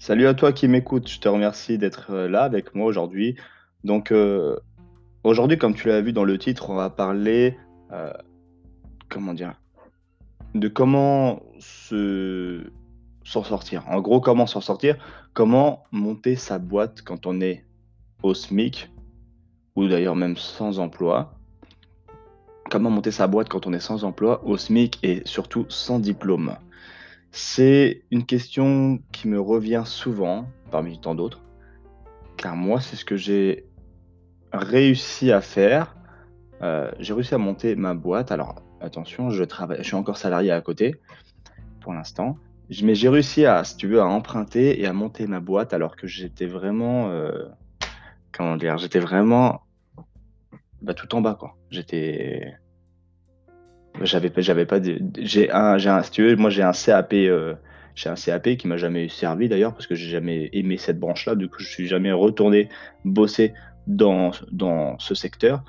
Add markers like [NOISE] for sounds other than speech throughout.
Salut à toi qui m'écoute, je te remercie d'être euh, là avec moi aujourd'hui. Donc euh, aujourd'hui, comme tu l'as vu dans le titre, on va parler, euh, comment de comment se s'en sortir. En gros, comment s'en sortir, comment monter sa boîte quand on est au SMIC ou d'ailleurs même sans emploi. Comment monter sa boîte quand on est sans emploi, au SMIC et surtout sans diplôme. C'est une question qui me revient souvent, parmi tant d'autres, car moi, c'est ce que j'ai réussi à faire. Euh, j'ai réussi à monter ma boîte. Alors, attention, je suis encore salarié à côté pour l'instant. Mais j'ai réussi à, si tu veux, à emprunter et à monter ma boîte alors que j'étais vraiment, euh, comment dire, j'étais vraiment bah, tout en bas, quoi. J'étais, J'avais pas, j'avais pas j'ai un, j'ai un, si tu veux, moi j'ai un CAP, euh, j'ai un CAP qui m'a jamais servi d'ailleurs parce que j'ai jamais aimé cette branche-là. Du coup, je suis jamais retourné bosser dans, dans ce secteur.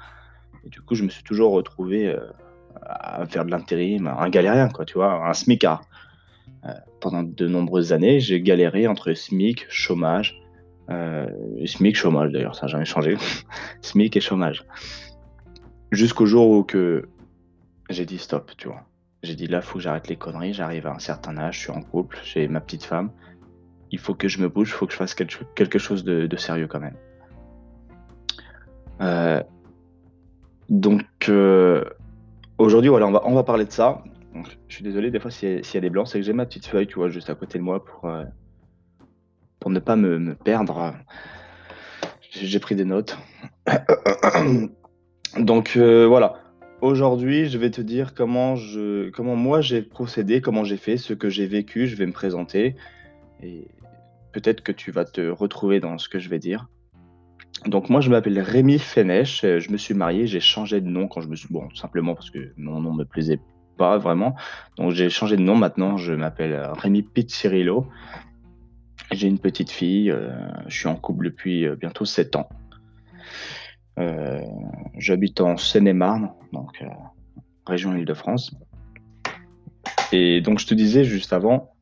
Et du coup, je me suis toujours retrouvé euh, à faire de l'intérim, un galérien, quoi, tu vois, un smicard. Euh, pendant de nombreuses années, j'ai galéré entre SMIC, chômage, euh, SMIC, chômage d'ailleurs, ça n'a jamais changé, [LAUGHS] SMIC et chômage. Jusqu'au jour où que j'ai dit stop, tu vois. J'ai dit là, faut que j'arrête les conneries. J'arrive à un certain âge, je suis en couple, j'ai ma petite femme. Il faut que je me bouge, il faut que je fasse quelque, cho- quelque chose de, de sérieux quand même. Euh, donc euh, aujourd'hui, voilà, on va, on va parler de ça. Je suis désolé, des fois, s'il y, a s'il y a des blancs, c'est que j'ai ma petite feuille, tu vois, juste à côté de moi pour, euh, pour ne pas me, me perdre. J'ai pris des notes. [COUGHS] Donc voilà. Aujourd'hui, je vais te dire comment je, comment moi j'ai procédé, comment j'ai fait, ce que j'ai vécu. Je vais me présenter et peut-être que tu vas te retrouver dans ce que je vais dire. Donc moi, je m'appelle Rémi Fénèche. euh, Je me suis marié. J'ai changé de nom quand je me suis bon, simplement parce que mon nom me plaisait pas vraiment. Donc j'ai changé de nom. Maintenant, je m'appelle euh, Rémi Pizzirillo. J'ai une petite fille. euh, je suis en couple depuis bientôt 7 ans. Euh, J'habite en Seine-et-Marne, donc euh, région Île-de-France. Et donc je te disais juste avant,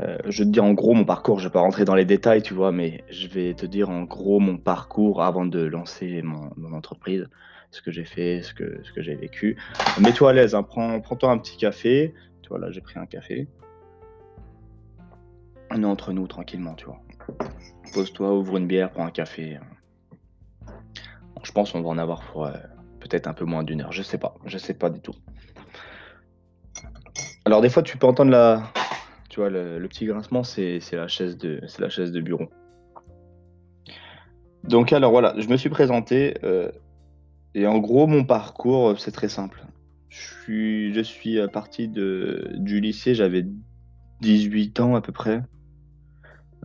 euh, je te dis en gros mon parcours, je vais pas rentrer dans les détails, tu vois, mais je vais te dire en gros mon parcours avant de lancer mon, entreprise, ce que j'ai fait, ce que, ce que j'ai vécu. Mets-toi à l'aise, hein, prends, prends-toi un petit café. Tu vois, là j'ai pris un café. On est entre nous tranquillement, tu vois. Pose-toi, ouvre une bière, prends un café. Je pense qu'on va en avoir pour euh, peut-être un peu moins d'une heure, je sais pas, je sais pas du tout. Alors des fois tu peux entendre la, tu vois, le, petit grincement, c'est la chaise de, c'est la chaise de bureau. Donc alors voilà, je me suis présenté euh, et en gros mon parcours euh, c'est très simple. Je suis, je suis parti de, du lycée, j'avais 18 ans à peu près.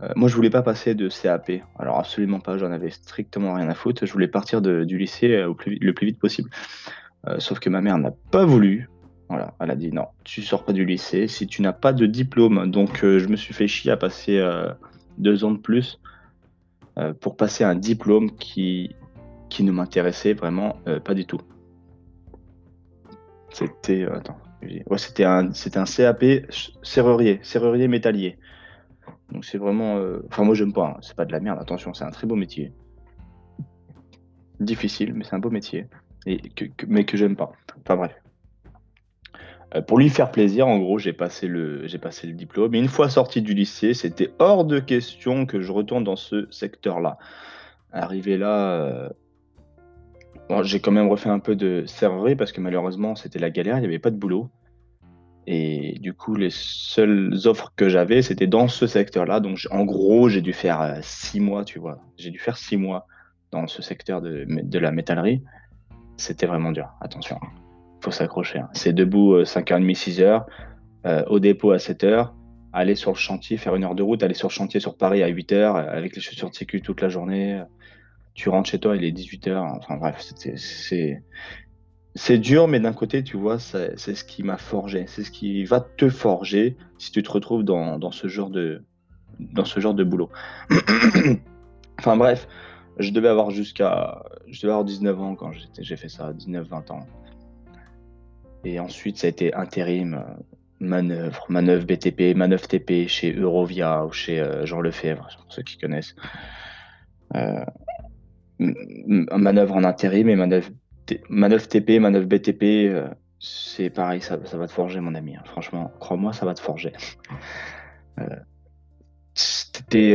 Euh, moi je voulais pas passer de CAP, alors absolument pas, j'en avais strictement rien à foutre. Je voulais partir du lycée euh, le plus vite possible. Euh, sauf que ma mère n'a pas voulu. Voilà, elle a dit non, tu sors pas du lycée si tu n'as pas de diplôme. Donc je me suis fait chier à passer deux ans de plus pour passer un diplôme qui, qui ne m'intéressait vraiment pas du tout. C'était attends, ouais, c'était un, un CAP serrurier, serrurier métallier. Donc c'est vraiment, euh, enfin moi j'aime pas, hein, c'est pas de la merde. Attention, c'est un très beau métier, difficile, mais c'est un beau métier mais que j'aime pas. Enfin bref. Euh, pour lui faire plaisir, en gros, j'ai passé le, passé le diplôme. Et une fois sorti du lycée, c'était hors de question que je retourne dans ce secteur-là. Arrivé là, euh, j'ai quand même refait un peu de serrurerie parce que malheureusement, c'était la galère, il n'y avait pas de boulot. Et du coup, les seules offres que j'avais, c'était dans ce secteur-là. Donc, en gros, j'ai dû faire euh, six mois, tu vois. J'ai dû faire six mois dans ce secteur de, la métallerie. C'était vraiment dur. Attention, faut s'accrocher. hein. C'est debout euh, 5h30, 6h, euh, au dépôt à 7h, aller sur le chantier, faire une heure de route, aller sur le chantier sur Paris à 8h, euh, avec les chaussures de sécu toute la journée. Tu rentres chez toi, il est 18h. Enfin bref, c'est c'est dur, mais d'un côté, tu vois, c'est ce qui m'a forgé. C'est ce qui va te forger si tu te retrouves dans, dans ce genre de, dans ce genre de boulot. [COUGHS] Enfin bref, je devais avoir jusqu'à. Je devais avoir 19 ans quand j'ai fait ça, 19-20 ans. Et ensuite, ça a été intérim. euh, manœuvre, manœuvre BTP, manœuvre TP chez Eurovia ou chez euh, Jean Lefebvre, pour ceux qui connaissent. Euh, manœuvre en intérim et manœuvre, manœuvre TP, manœuvre BTP, euh, c'est pareil, ça, va te forger, mon ami. Hein. Franchement, crois-moi, ça va te forger. t'es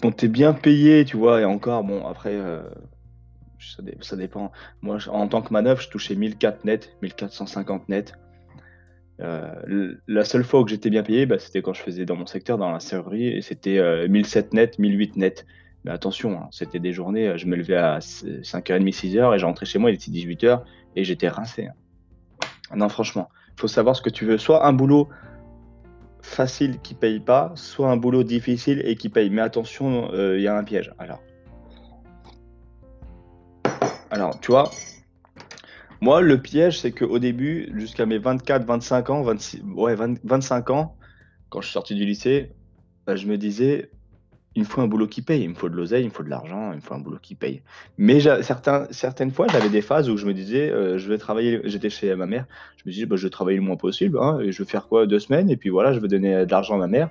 bon, t'es bien payé, tu vois, et encore, bon, après, ça, dépend. Moi, en tant que manœuvre, je touchais 1004 net, 1450 net. Euh, la seule fois où j'étais bien payé, bah, c'était quand je faisais dans mon secteur, dans la serrurerie, et c'était 1007 euh, net, 1008 net. Mais attention, hein, c'était des journées, euh, je me levais à 5h30, 6h, et j'entrais chez moi, il était 18h, et j'étais rincé. Hein. Non, franchement, il faut savoir ce que tu veux. Soit un boulot facile qui paye pas, soit un boulot difficile et qui paye. Mais attention, il y a un piège. Alors, alors tu vois, moi, le piège, c'est qu'au début, jusqu'à mes 24, 25 ans, 26, ouais, 25 ans, quand je suis sorti du lycée, bah, je me disais, il me faut un boulot qui paye, il me faut de l'oseille, il me faut de l'argent, il me faut un boulot qui paye. Mais certains, certaines fois, j'avais des phases où je me disais, euh, je vais travailler, j'étais chez ma mère, je me disais, bah, je vais travailler le moins possible, hein, et je vais faire quoi, deux semaines, et puis voilà, je vais donner de l'argent à ma mère,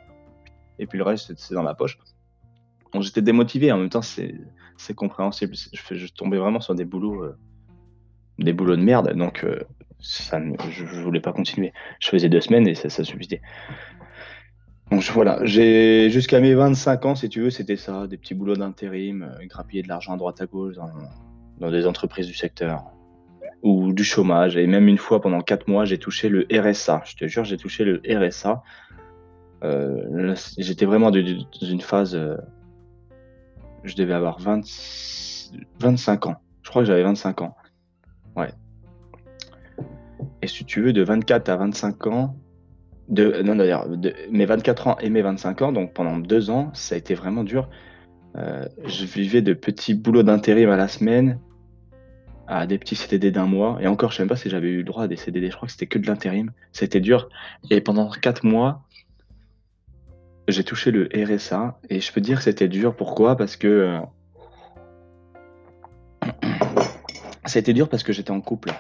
et puis le reste, c'est dans ma poche. j'étais démotivé, en même temps, c'est compréhensible, je, tombais vraiment sur des boulots. Euh, des boulots de merde, donc euh, ça, je, je, voulais pas continuer. Je faisais deux semaines et ça suffisait. Donc voilà, j'ai jusqu'à mes 25 ans, si tu veux, c'était ça, des petits boulots d'intérim, euh, grappiller de l'argent à droite à gauche dans, des entreprises du secteur ou du chômage. Et même une fois, pendant quatre mois, j'ai touché le RSA. Je te jure, j'ai touché le RSA. Euh, J'étais vraiment dans une phase. Euh, je devais avoir 20, 25 ans. Je crois que j'avais 25 ans. Ouais. Et si tu veux, de 24 à 25 ans, de, non d'ailleurs, de mes 24 ans et mes 25 ans, donc pendant deux ans, ça a été vraiment dur. Euh, je vivais de petits boulots d'intérim à la semaine, à des petits CDD d'un mois. Et encore, je ne sais même pas si j'avais eu le droit à des CDD. Je crois que c'était que de l'intérim. C'était dur. Et pendant quatre mois, j'ai touché le RSA. Et je peux dire que c'était dur. Pourquoi? Parce que euh, [CLEARS THROAT] été dur parce que j'étais en couple.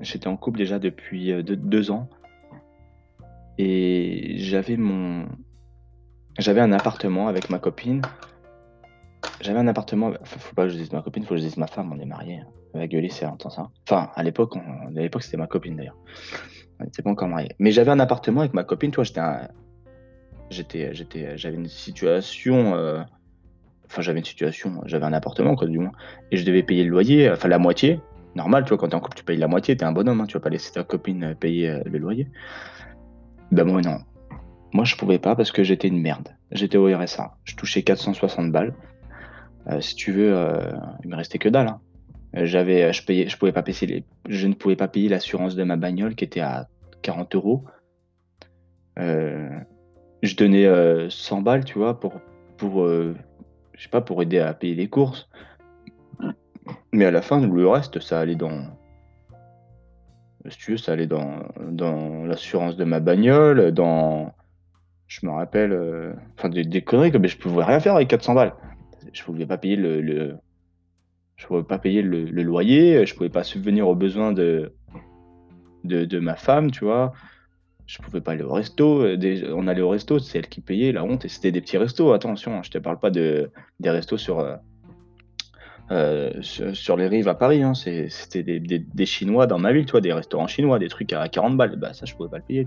J'étais en couple déjà depuis euh, deux, ans. Et j'avais mon. J'avais un appartement avec ma copine. J'avais un appartement. Faut pas que je dise ma copine, faut que je dise ma femme, on est mariés. Elle va gueuler c'est entend ça. Enfin, à l'époque, à l'époque c'était ma copine d'ailleurs. On n'était pas encore mariés. Mais j'avais un appartement avec ma copine, toi, j'étais J'étais, j'étais, j'avais une situation. Euh, Enfin, j'avais une situation, j'avais un appartement, quoi, du moins. Et je devais payer le loyer, enfin la moitié. Normal, tu vois, quand t'es en couple, tu payes la moitié, t'es un bonhomme, hein, tu vas pas laisser ta copine euh, payer euh, le loyer. Ben moi, non. Moi, je pouvais pas parce que j'étais une merde. J'étais au RSA. Je touchais 460 balles. Euh, si tu veux, il me restait que dalle. Je ne pouvais pas payer l'assurance de ma bagnole qui était à 40 euros. je donnais 100 balles, tu vois, pour, pour je sais pas, pour aider à payer les courses. Mais à la fin, le reste, ça allait dans. Si tu veux, ça allait dans, l'assurance de ma bagnole, dans. Je me rappelle. Euh, enfin, des, conneries, comme je pouvais rien faire avec 400 balles. Je pouvais pas payer le. je pouvais pas payer le, loyer, je pouvais pas subvenir aux besoins de, de, ma femme, tu vois je pouvais pas aller au resto. Euh, on allait au resto, c'est elle qui payait, la honte. Et c'était des petits restos, attention, hein, je te parle pas de, des restos sur, euh, euh, sur, les rives à Paris. Hein, c'était des, Chinois dans ma ville, des restaurants chinois, des trucs à 40 balles. Bah, ça, je pouvais pas le payer.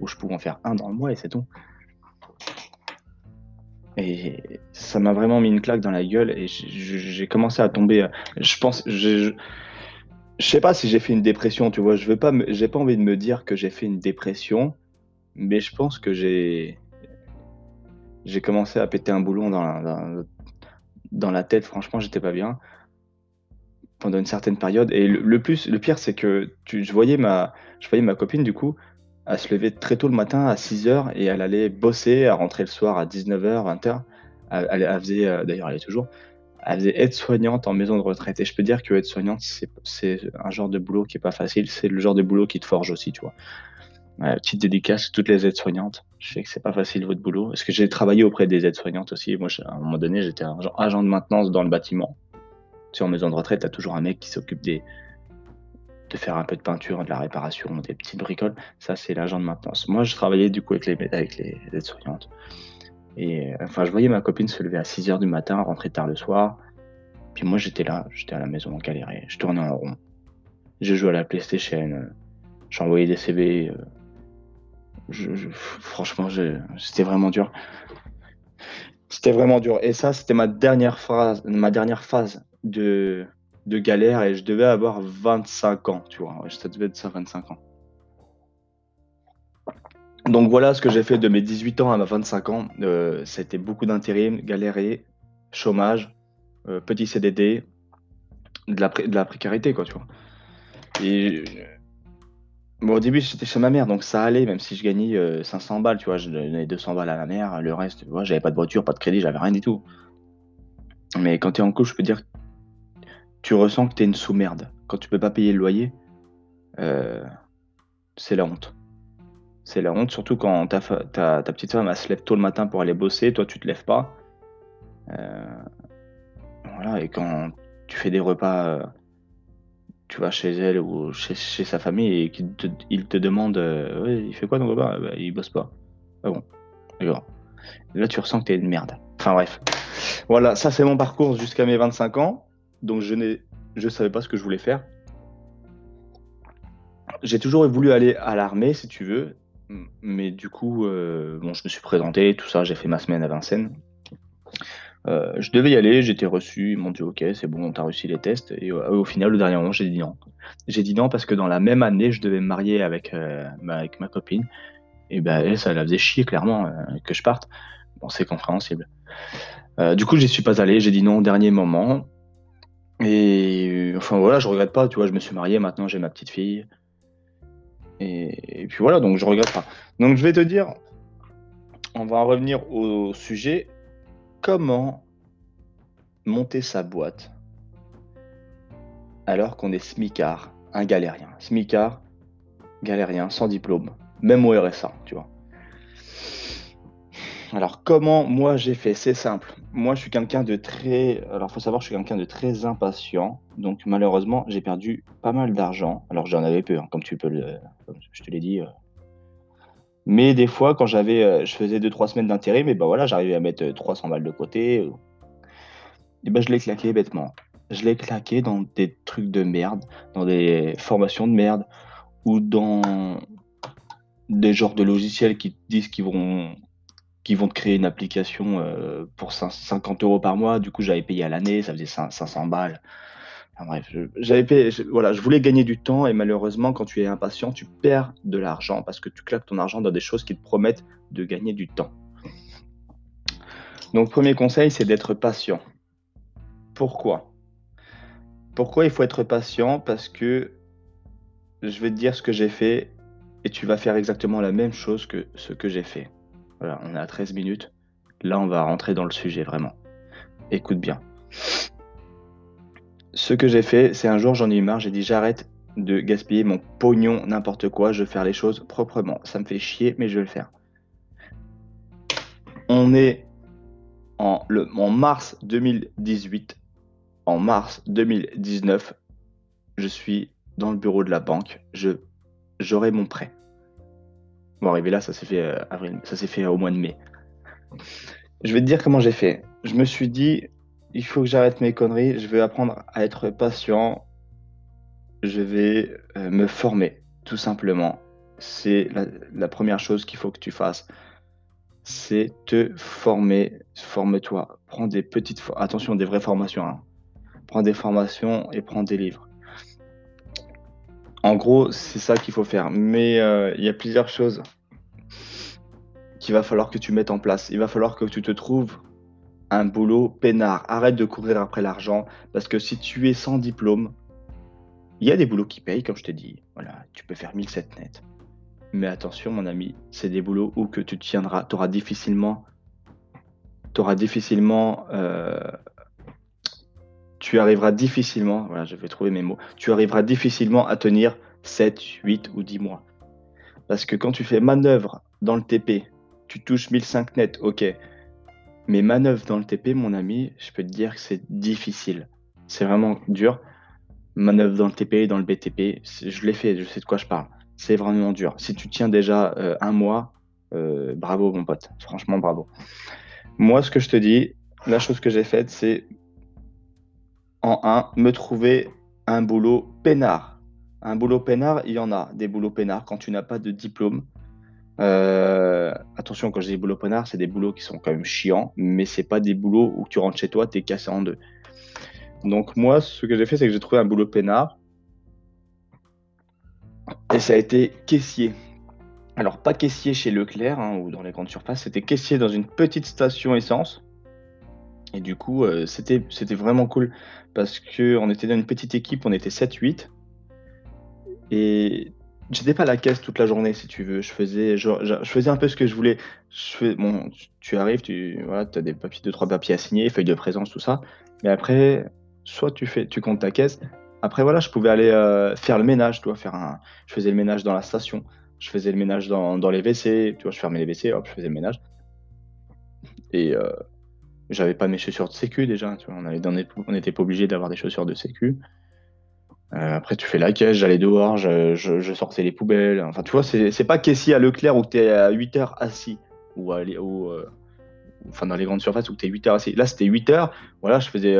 Ou je pouvais en faire un dans le mois et c'est tout. Et ça m'a vraiment mis une claque dans la gueule et j'ai commencé à tomber. Je pense, je sais pas si j'ai fait une dépression, tu vois. Je veux pas, j'ai pas envie de me dire que j'ai fait une dépression, mais je pense que j'ai, j'ai commencé à péter un boulon dans la, dans, la tête. Franchement, j'étais pas bien pendant une certaine période. Et le, plus, le pire, c'est que je voyais ma, je voyais ma copine du coup, à se lever très tôt le matin à 6 h et elle allait bosser, à rentrer le soir à 19h, 20h. Elle, faisait, euh, d'ailleurs, elle est toujours, elle faisait aide-soignante en maison de retraite. Et je peux dire que aide-soignante, c'est un genre de boulot qui est pas facile. C'est le genre de boulot qui te forge aussi, tu vois. petite dédicace toutes les aides-soignantes. Je sais que c'est pas facile votre boulot. Parce que j'ai travaillé auprès des aides-soignantes aussi? Moi, à un moment donné, j'étais agent de maintenance dans le bâtiment. Tu sais, en maison de retraite, tu as toujours un mec qui s'occupe de faire un peu de peinture, de la réparation, des petites bricoles. Ça, c'est l'agent de maintenance. Moi, je travaillais du coup avec les, aides-soignantes. Et enfin, je voyais ma copine se lever à 6 h du matin, rentrer tard le soir. Puis moi, j'étais là, j'étais à la maison, galéré. Je tournais en rond. Je jouais à la PlayStation. J'envoyais des CV. Franchement, c'était vraiment dur. C'était vraiment dur. Et ça, c'était ma dernière phase, ma dernière phase de, galère et je devais avoir 25 ans, tu vois. Ça devait être ça, 25 ans. Donc voilà ce que j'ai fait de mes 18 ans à mes 25 ans. Euh, c'était beaucoup d'intérim, galérer, chômage, euh, petit CDD, de la, précarité, quoi, tu vois. Et au début, j'étais chez ma mère, donc ça allait, même si je gagnais 500 euh, balles, tu vois, je donnais 200 balles à la mère, le reste, tu vois, j'avais pas de voiture, pas de crédit, j'avais rien du tout. Mais quand tu es en couple, je peux dire, tu ressens que tu es une sous-merde. Quand tu peux pas payer le loyer, euh, c'est la honte. C'est la honte, surtout quand ta, petite femme elle se lève tôt le matin pour aller bosser, toi tu te lèves pas. Euh, voilà, et quand tu fais des repas tu vas chez elle ou chez, sa famille et qu'il te, il te demande euh, il fait quoi ton copain? Bah, Il bosse pas. Ah bon. Là, tu ressens que t'es une merde. Enfin bref. Voilà, ça c'est mon parcours jusqu'à mes 25 ans. Donc je ne je savais pas ce que je voulais faire. J'ai toujours voulu aller à l'armée, si tu veux. Mais du coup, euh, bon, je me suis présenté, tout ça, j'ai fait ma semaine à Vincennes. Euh, je devais y aller, j'étais reçu, ils m'ont dit ok, c'est bon, t'as réussi les tests. Et euh, au final, le dernier moment, j'ai dit non. J'ai dit non parce que dans la même année, je devais me marier avec, euh, ma, copine. Et ben, ça la faisait chier clairement que je parte. Bon, c'est compréhensible. du coup, j'y suis pas allé, j'ai dit non au dernier moment. Et enfin voilà, je regrette pas, tu vois, je me suis marié, maintenant j'ai ma petite fille. Et, et, puis voilà, donc je regrette pas. Donc je vais te dire, on va revenir au sujet comment monter sa boîte alors qu'on est smicard, un galérien. Smicard, galérien, sans diplôme, même au RSA, tu vois. Alors comment moi j'ai fait? C'est simple. Moi je suis quelqu'un de très... Alors faut savoir je suis quelqu'un de très impatient. Donc malheureusement j'ai perdu pas mal d'argent. Alors j'en avais peu, hein, comme tu peux le... je te l'ai dit, euh, mais des fois, quand j'avais, euh, je faisais 2-3 semaines d'intérim, et ben voilà, j'arrivais à mettre 300 euh, balles de côté. Et ben je l'ai claqué bêtement. Je l'ai claqué dans des trucs de merde, dans des formations de merde, ou dans des genres de logiciels qui disent qu'ils vont, vont te créer une application euh, pour 50 euros par mois. Du coup, j'avais payé à l'année, ça faisait 500 balles bref, j'avais voilà, je voulais gagner du temps et malheureusement, quand tu es impatient, tu perds de l'argent parce que tu claques ton argent dans des choses qui te promettent de gagner du temps. Donc, premier conseil, c'est d'être patient. Pourquoi? Pourquoi il faut être patient? Parce que je vais te dire ce que j'ai fait et tu vas faire exactement la même chose que ce que j'ai fait. Voilà, on est à 13 minutes. Là, on va rentrer dans le sujet vraiment. Écoute bien ce que j'ai fait, c'est un jour j'en ai eu marre, j'ai dit j'arrête de gaspiller mon pognon n'importe quoi, je veux faire les choses proprement. Ça me fait chier, mais je vais le faire. On est en, mars 2018. En mars 2019, je suis dans le bureau de la banque. J'aurai mon prêt. Bon, arrivé là, ça s'est fait euh, avril, ça s'est fait au mois de mai. Je vais te dire comment j'ai fait. Je me suis dit, il faut que j'arrête mes conneries, je vais apprendre à être patient, je vais euh, me former, tout simplement. C'est la, première chose qu'il faut que tu fasses. C'est te former, forme-toi. Prends des petites, attention, des vraies formations. Hein. Prends des formations et prends des livres. En gros, c'est ça qu'il faut faire. Mais euh, il y a plusieurs choses qu'il va falloir que tu mettes en place. Il va falloir que tu te trouves un boulot peinard. Arrête de courir après l'argent parce que si tu es sans diplôme, il y a des boulots qui payent, comme je t'ai dit. Voilà, tu peux faire 1007 net. Mais attention, mon ami, c'est des boulots où que tu tiendras, tu auras difficilement, tu auras difficilement, euh, tu arriveras difficilement, voilà, je vais trouver mes mots, tu arriveras difficilement à tenir 7, 8 ou 10 mois. Parce que quand tu fais manœuvre dans le TP, tu touches 1005 net, ok, mes manœuvres dans le TP, mon ami, je peux te dire que c'est difficile. C'est vraiment dur. manœuvre dans le TP, dans le BTP, je l'ai fait, je sais de quoi je parle. C'est vraiment dur. Si tu tiens déjà euh, un mois, euh, bravo mon pote, franchement bravo. Moi, ce que je te dis, la chose que j'ai faite, c'est en un, me trouver un boulot peinard. Un boulot peinard, il y en a des boulots peinards quand tu n'as pas de diplôme. Euh, attention, quand je dis boulot peinard, c'est des boulots qui sont quand même chiants, mais c'est pas des boulots où tu rentres chez toi, tu es cassé en deux. Donc moi, ce que j'ai fait, c'est que j'ai trouvé un boulot peinard. Et ça a été caissier. Alors pas caissier chez Leclerc hein, ou dans les grandes surfaces, c'était caissier dans une petite station essence. Et du coup, euh, c'était c'était vraiment cool parce qu'on était dans une petite équipe, on était 7-8. Et j'étais pas à la caisse toute la journée, si tu veux. Je faisais, je, faisais un peu ce que je voulais. Je tu, arrives, tu voilà, as des papiers, deux, trois papiers à signer, feuilles de présence, tout ça. Mais après, soit tu fais, tu comptes ta caisse. Après, voilà, je pouvais aller euh, faire le ménage, tu vois, faire un, je faisais le ménage dans la station, je faisais le ménage dans, dans les WC, tu vois, je fermais les WC, hop, je faisais le ménage. Et euh, j'avais pas mes chaussures de sécu déjà, tu vois, on, n'était pas obligé d'avoir des chaussures de sécu. Euh, après, tu fais la caisse, j'allais dehors, je, sortais les poubelles. Enfin, tu vois, c'est pas qu'ici à Leclerc où tu es à 8 heures assis, ou, à, ou enfin dans les grandes surfaces où tu es 8 heures assis. Là, c'était 8 heures, voilà, je faisais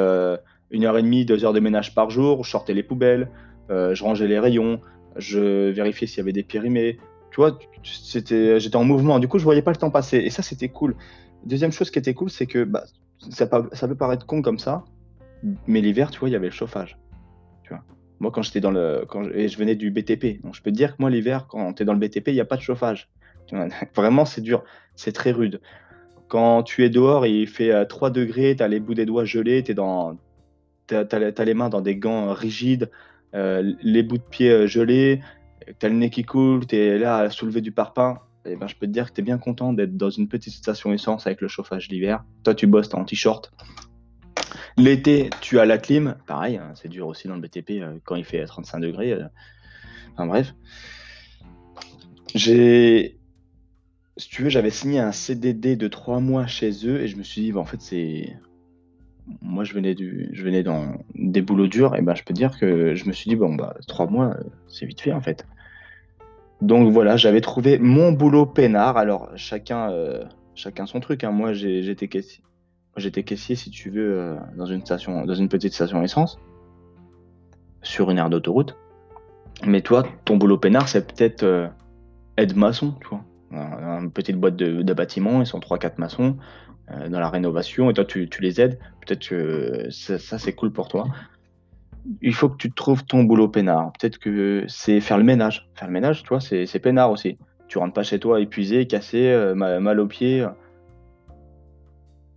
une heure et demie, deux heures de ménage par jour, je sortais les poubelles, euh, je rangeais les rayons, je vérifiais s'il y avait des périmés. Tu vois, j'étais en mouvement. Du coup, je voyais pas le temps passer. Et ça, c'était cool. Deuxième chose qui était cool, c'est que bah, ça, peut paraître con comme ça, mais l'hiver, tu vois, il y avait le chauffage. Moi, quand j'étais dans le. Quand je, et je venais du BTP. Donc, je peux te dire que moi, l'hiver, quand tu es dans le BTP, il n'y a pas de chauffage. [LAUGHS] Vraiment, c'est dur. C'est très rude. Quand tu es dehors il fait 3 euh, degrés, tu as les bouts des doigts gelés, tu as, les mains dans des gants rigides, euh, les bouts de pied euh, gelés, tu as le nez qui coule, tu es là à soulever du parpaing. Et eh ben, je peux te dire que tu es bien content d'être dans une petite station essence avec le chauffage l'hiver. Toi, tu bosses, en t-shirt. L'été, tu as la clim. Pareil, hein, c'est dur aussi dans le BTP euh, quand il fait 35 degrés. Enfin bref. J'ai. Si tu veux, j'avais signé un CDD de 3 mois chez eux et je me suis dit, bah, en fait, c'est moi, je venais, du, je venais dans des boulots durs, et ben, je peux dire que je me suis dit, bon, bah, trois mois, c'est vite fait, en fait. Donc voilà, j'avais trouvé mon boulot peinard. Alors, chacun, euh, chacun son truc. Hein. Moi, j'étais caissier. J'étais caissier, si tu veux, euh, dans, une station, dans une petite station essence, sur une aire d'autoroute. Mais toi, ton boulot peinard, c'est peut-être euh, aide-maçon, tu vois. Une petite boîte de, de bâtiment, ils sont 3-4 maçons. Euh, dans la rénovation et toi tu, les aides, peut-être que ça, c'est cool pour toi. Il faut que tu trouves ton boulot peinard. Peut-être que c'est faire le ménage. Faire le ménage, tu vois, c'est peinard aussi. Tu rentres pas chez toi épuisé, cassé, euh, mal, aux pieds.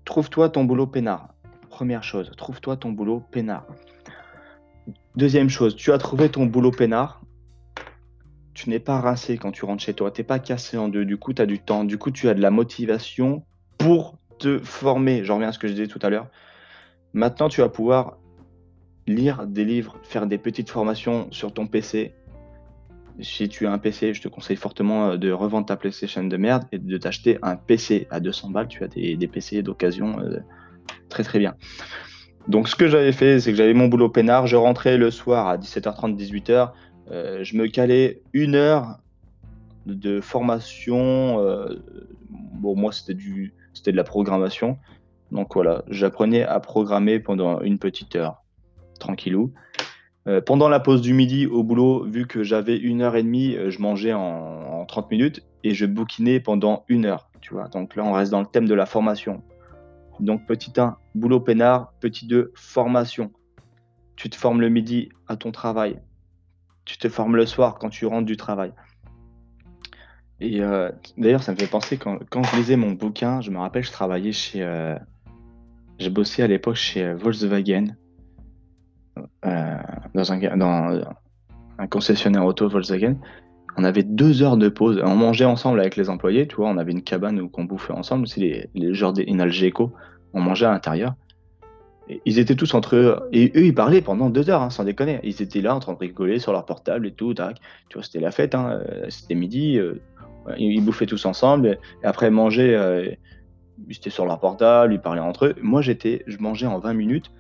Trouve-toi ton boulot peinard. Première chose, trouve-toi ton boulot peinard. Deuxième chose, tu as trouvé ton boulot peinard. Tu n'es pas rincé quand tu rentres chez toi. Tu n'es pas cassé en deux. Du coup, tu as du temps. Du coup, tu as de la motivation pour te former. J'en reviens à ce que je disais tout à l'heure. Maintenant, tu vas pouvoir lire des livres, faire des petites formations sur ton PC. Si tu as un PC, je te conseille fortement euh, de revendre ta PlayStation de merde et de t'acheter un PC à 200 balles. Tu as des, PC d'occasion euh, très très bien. Donc ce que j'avais fait, c'est que j'avais mon boulot peinard. Je rentrais le soir à 17h30, 18h. Euh, je me calais une heure de formation. bon, moi, c'était c'était de la programmation. Donc voilà, j'apprenais à programmer pendant une petite heure, tranquillou. Euh, pendant la pause du midi au boulot, vu que j'avais une heure et demie, euh, je mangeais en, 30 minutes et je bouquinais pendant une heure. Tu vois, donc là on reste dans le thème de la formation. Donc petit 1, boulot peinard. Petit 2, formation. Tu te formes le midi à ton travail. Tu te formes le soir quand tu rentres du travail. Et euh, d'ailleurs, ça me fait penser quand, quand, je lisais mon bouquin, je me rappelle, je travaillais chez. J'ai bossé à l'époque chez Volkswagen, dans, un, dans un concessionnaire auto Volkswagen. On avait deux heures de pause. On mangeait ensemble avec les employés, tu vois. On avait une cabane où on bouffait ensemble. C'est les, les genres d'Inalgeco. On mangeait à l'intérieur. Ils étaient tous entre eux. Et eux, ils parlaient pendant deux heures, hein, sans déconner. Ils étaient là en train de rigoler sur leur portable et tout. Tu vois, c'était la fête. Hein. C'était midi. Ils, bouffaient tous ensemble. Après manger, euh, ils étaient sur leur portable, ils parlaient entre eux. Moi, j'étais, je mangeais en 20 minutes,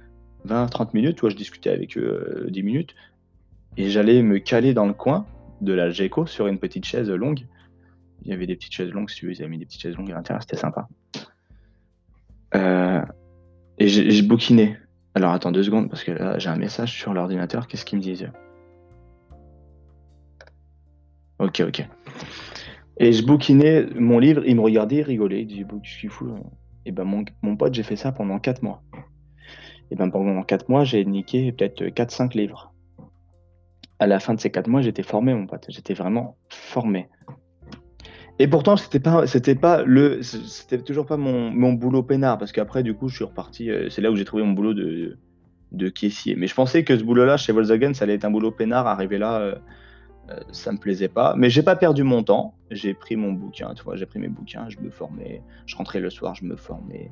20-30 minutes. Je discutais avec eux 10 euh, minutes. et j'allais me caler dans le coin de la GECO sur une petite chaise longue. Il y avait des petites chaises longues, si vous avez mis des petites chaises longues à l'intérieur, c'était sympa. Euh, et je bouquinais. Alors attends deux secondes, parce que là j'ai un message sur l'ordinateur, qu'est-ce qu'ils me disent Ok, ok. Et je bouquinais mon livre, il me regardait, il rigolait, il disait, je suis fou. Et ben mon, mon pote, j'ai fait ça pendant 4 mois. Et ben pendant 4 mois, j'ai niqué peut-être 4-5 livres. À la fin de ces 4 mois, j'étais formé, mon pote. J'étais vraiment formé. Et pourtant, c'était pas, pas le, c'était toujours pas mon, mon boulot peinard, parce qu'après, du coup, je suis reparti. Euh, c'est là où j'ai trouvé mon boulot de, de caissier. Mais je pensais que ce boulot-là, chez Volkswagen, ça allait être un boulot peinard. Arrivé là, euh, euh, ça me plaisait pas. Mais j'ai pas perdu mon temps. J'ai pris mon bouquin, tu vois, j'ai pris mes bouquins, je me formais. Je rentrais le soir, je me formais.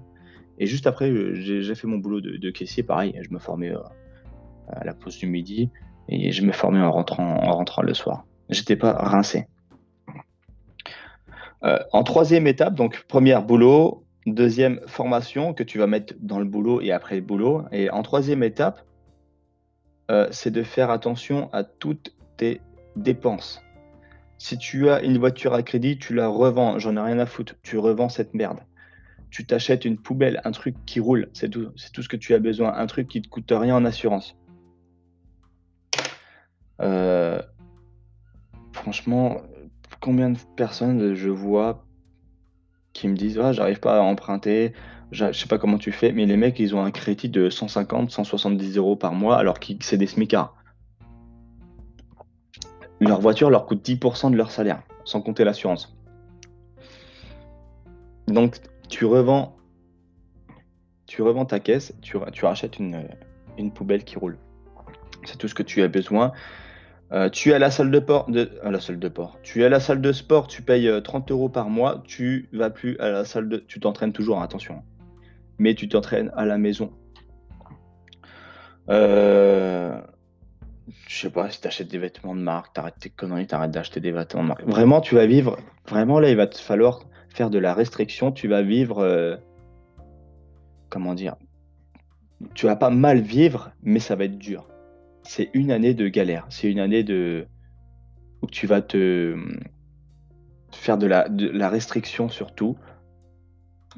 Et juste après, euh, j'ai fait mon boulot de, caissier, pareil. Je me formais euh, à la pause du midi et je me formais en rentrant, en rentrant le soir. J'étais pas rincé. en troisième étape, donc première boulot, deuxième formation que tu vas mettre dans le boulot et après le boulot. Et en troisième étape, c'est de faire attention à toutes tes dépenses. Si tu as une voiture à crédit, tu la revends. J'en ai rien à foutre. Tu revends cette merde. Tu t'achètes une poubelle, un truc qui roule. C'est tout, c'est tout ce que tu as besoin. Un truc qui ne te coûte rien en assurance. Euh, franchement, combien de personnes je vois qui me disent ah, j'arrive pas à emprunter, je sais pas comment tu fais, mais les mecs ils ont un crédit de 150, 170 euros par mois alors que c'est des smicards leur voiture leur coûte 10% de leur salaire, sans compter l'assurance. Donc, tu revends, tu revends ta caisse, tu, rachètes une, poubelle qui roule. C'est tout ce que tu as besoin. Euh, tu es à la salle de port. Tu es à la salle de sport, tu payes 30 euh, euros par mois. Tu vas plus à la salle de, tu t'entraînes toujours, attention. Mais tu t'entraînes à la maison. Euh, je sais pas, si tu achètes des vêtements de marque, t'arrêtes tes conneries, t'arrêtes d'acheter des vêtements de marque. Vraiment, tu vas vivre, vraiment là, il va te falloir faire de la restriction, tu vas vivre, euh, comment dire, tu vas pas mal vivre, mais ça va être dur. C'est une année de galère, c'est une année de où tu vas te faire de la, restriction surtout.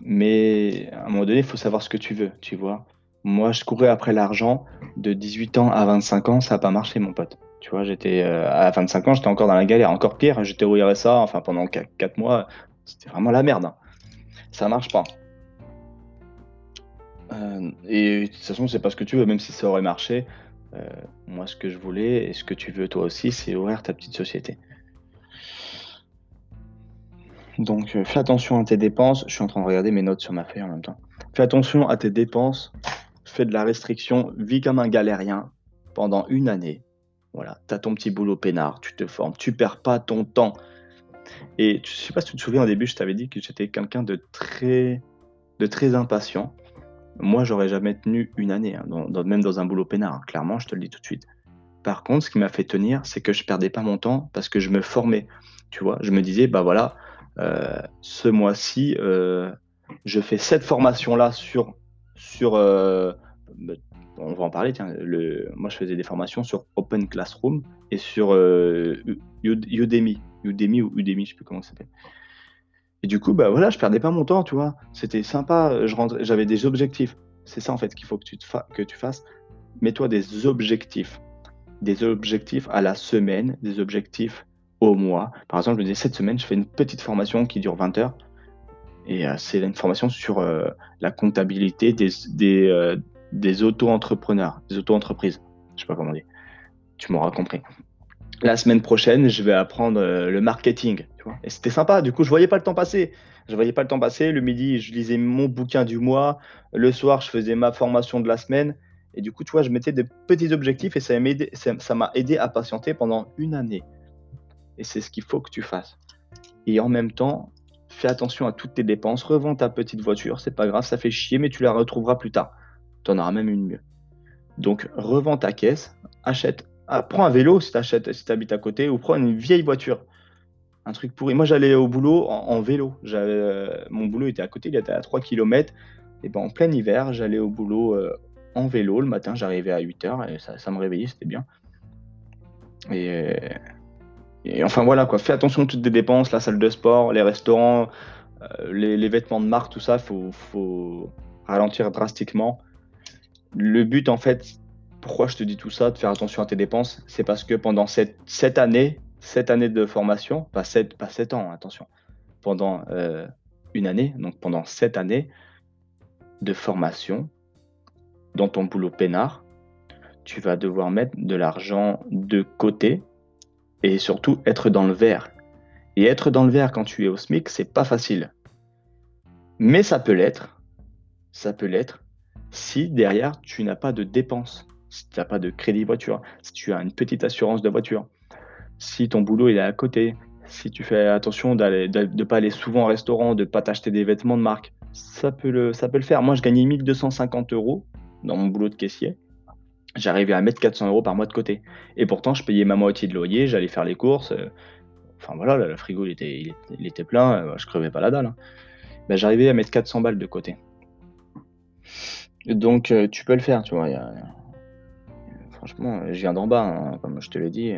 Mais à un moment donné, il faut savoir ce que tu veux, tu vois. Moi, je courais après l'argent de 18 ans à 25 ans, ça n'a pas marché, mon pote. Tu vois, j'étais euh, à 25 ans, j'étais encore dans la galère. Encore pire, j'étais au RSA, enfin pendant 4, mois, c'était vraiment la merde. Hein. Ça marche pas. Euh, et de toute façon, c'est pas ce que tu veux, même si ça aurait marché. Euh, moi, ce que je voulais, et ce que tu veux toi aussi, c'est ouvrir ta petite société. Donc, fais attention à tes dépenses. Je suis en train de regarder mes notes sur ma feuille en même temps. Fais attention à tes dépenses fais de la restriction, vis comme un galérien pendant une année. Voilà, tu as ton petit boulot peinard, tu te formes, tu perds pas ton temps. Et je sais pas si tu te souviens au début, je t'avais dit que j'étais quelqu'un de très, de très impatient. Moi, j'aurais jamais tenu une année, hein, même dans un boulot peinard, hein, clairement, je te le dis tout de suite. Par contre, ce qui m'a fait tenir, c'est que je perdais pas mon temps parce que je me formais. Tu vois, je me disais, bah voilà, euh, ce mois-ci, euh, je fais cette formation-là sur sur. Euh, bah, on va en parler, tiens. Moi, je faisais des formations sur Open Classroom et sur Udemy. Udemy ou Udemy, je sais plus comment ça s'appelle. Et du coup, bah voilà, je perdais pas mon temps, tu vois. C'était sympa. j'avais des objectifs. C'est ça en fait qu'il faut que tu, que tu fasses. Mets-toi des objectifs. Des objectifs à la semaine, des objectifs au mois. Par exemple, je me disais, cette semaine, je fais une petite formation qui dure 20 heures. Et euh, c'est une formation sur euh, la comptabilité des, des, euh, des auto-entrepreneurs, des auto-entreprises. Je sais pas comment dire. Tu m'auras compris. La semaine prochaine, je vais apprendre le marketing. Et c'était sympa. Du coup, je voyais pas le temps passer. Je voyais pas le temps passer. Le midi, je lisais mon bouquin du mois. Le soir, je faisais ma formation de la semaine. Et du coup, tu vois, je mettais des petits objectifs et ça m'a aidé, ça m'a aidé à patienter pendant une année. Et c'est ce qu'il faut que tu fasses. Et en même temps, fais attention à toutes tes dépenses, revends ta petite voiture, c'est pas grave, ça fait chier, mais tu la retrouveras plus tard. Tu en auras même une mieux. Donc, revends ta caisse, achète, ah, prends un vélo si tu si habites à côté, ou prends une vieille voiture. Un truc pourri. Moi, j'allais au boulot en, vélo. Euh, mon boulot était à côté, il était à 3 km. Et ben, en plein hiver, j'allais au boulot euh, en vélo. Le matin, j'arrivais à 8 h et ça, me réveillait, c'était bien. Et, et enfin voilà quoi, fais attention à toutes tes dépenses, la salle de sport, les restaurants, euh, les, vêtements de marque, tout ça, faut, faut ralentir drastiquement. Le but en fait, pourquoi je te dis tout ça, de faire attention à tes dépenses, c'est parce que pendant cette, année, cette année de formation, pas 7, pas sept ans, attention, pendant euh, une année, donc pendant cette années de formation, dans ton boulot peinard, tu vas devoir mettre de l'argent de côté et surtout être dans le vert. Et être dans le vert quand tu es au SMIC, c'est pas facile. Mais ça peut l'être. Ça peut l'être si derrière tu n'as pas de dépenses, si tu n'as pas de crédit voiture, si tu as une petite assurance de voiture, si ton boulot il est à côté, si tu fais attention de ne pas aller souvent au restaurant, de ne pas t'acheter des vêtements de marque, ça peut, le, ça peut le faire. Moi, je gagnais 1250 euros dans mon boulot de caissier j'arrivais à mettre 400 euros par mois de côté. Et pourtant, je payais ma moitié de loyer, j'allais faire les courses. Enfin voilà, le frigo il était, il était, plein, euh, je crevais pas la dalle. Hein. Ben, j'arrivais à mettre 400 balles de côté. Donc euh, tu peux le faire, tu vois. Franchement, je viens d'en bas, hein, comme je te l'ai dit.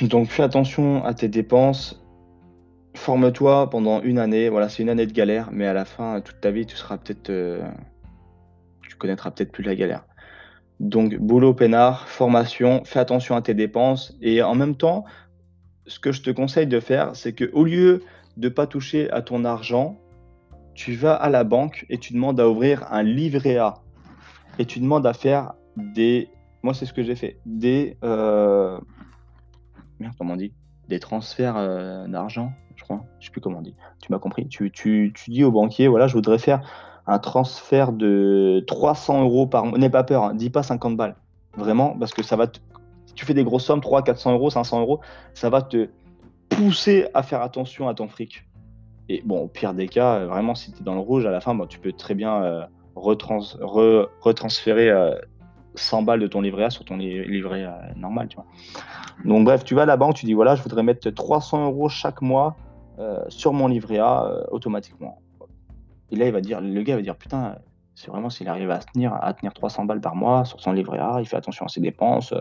Donc fais attention à tes dépenses. Forme-toi pendant une année. Voilà, c'est une année de galère, mais à la fin, toute ta vie, tu seras peut-être connaîtra peut-être plus la galère. Donc, boulot peinard, formation, fais attention à tes dépenses. Et en même temps, ce que je te conseille de faire, c'est que au lieu de pas toucher à ton argent, tu vas à la banque et tu demandes à ouvrir un livret A. Et tu demandes à faire des. Moi, c'est ce que j'ai fait. Des. Euh... Merde, comment on dit? Des transferts euh, d'argent, je crois. Je sais plus comment on dit. Tu m'as compris. Tu, tu, tu dis au banquier voilà, je voudrais faire un transfert de 300 euros par mois. N'aie pas peur, hein, dis pas 50 balles. Vraiment, parce que ça va te. Si tu fais des grosses sommes, 300, 400 euros, 500 euros, ça va te pousser à faire attention à ton fric. Et bon, au pire des cas, vraiment, si tu es dans le rouge, à la fin, tu peux très bien euh, retransférer 100 euh, balles de ton livret A sur ton livret euh, normal. Donc, bref, tu vas à la banque, tu dis voilà, je voudrais mettre 300 euros chaque mois sur mon livret A automatiquement. Et là, il va dire, le gars va dire, putain, c'est vraiment s'il arrive à tenir, à tenir 300 balles par mois sur son livret A, il fait attention à ses dépenses. Euh,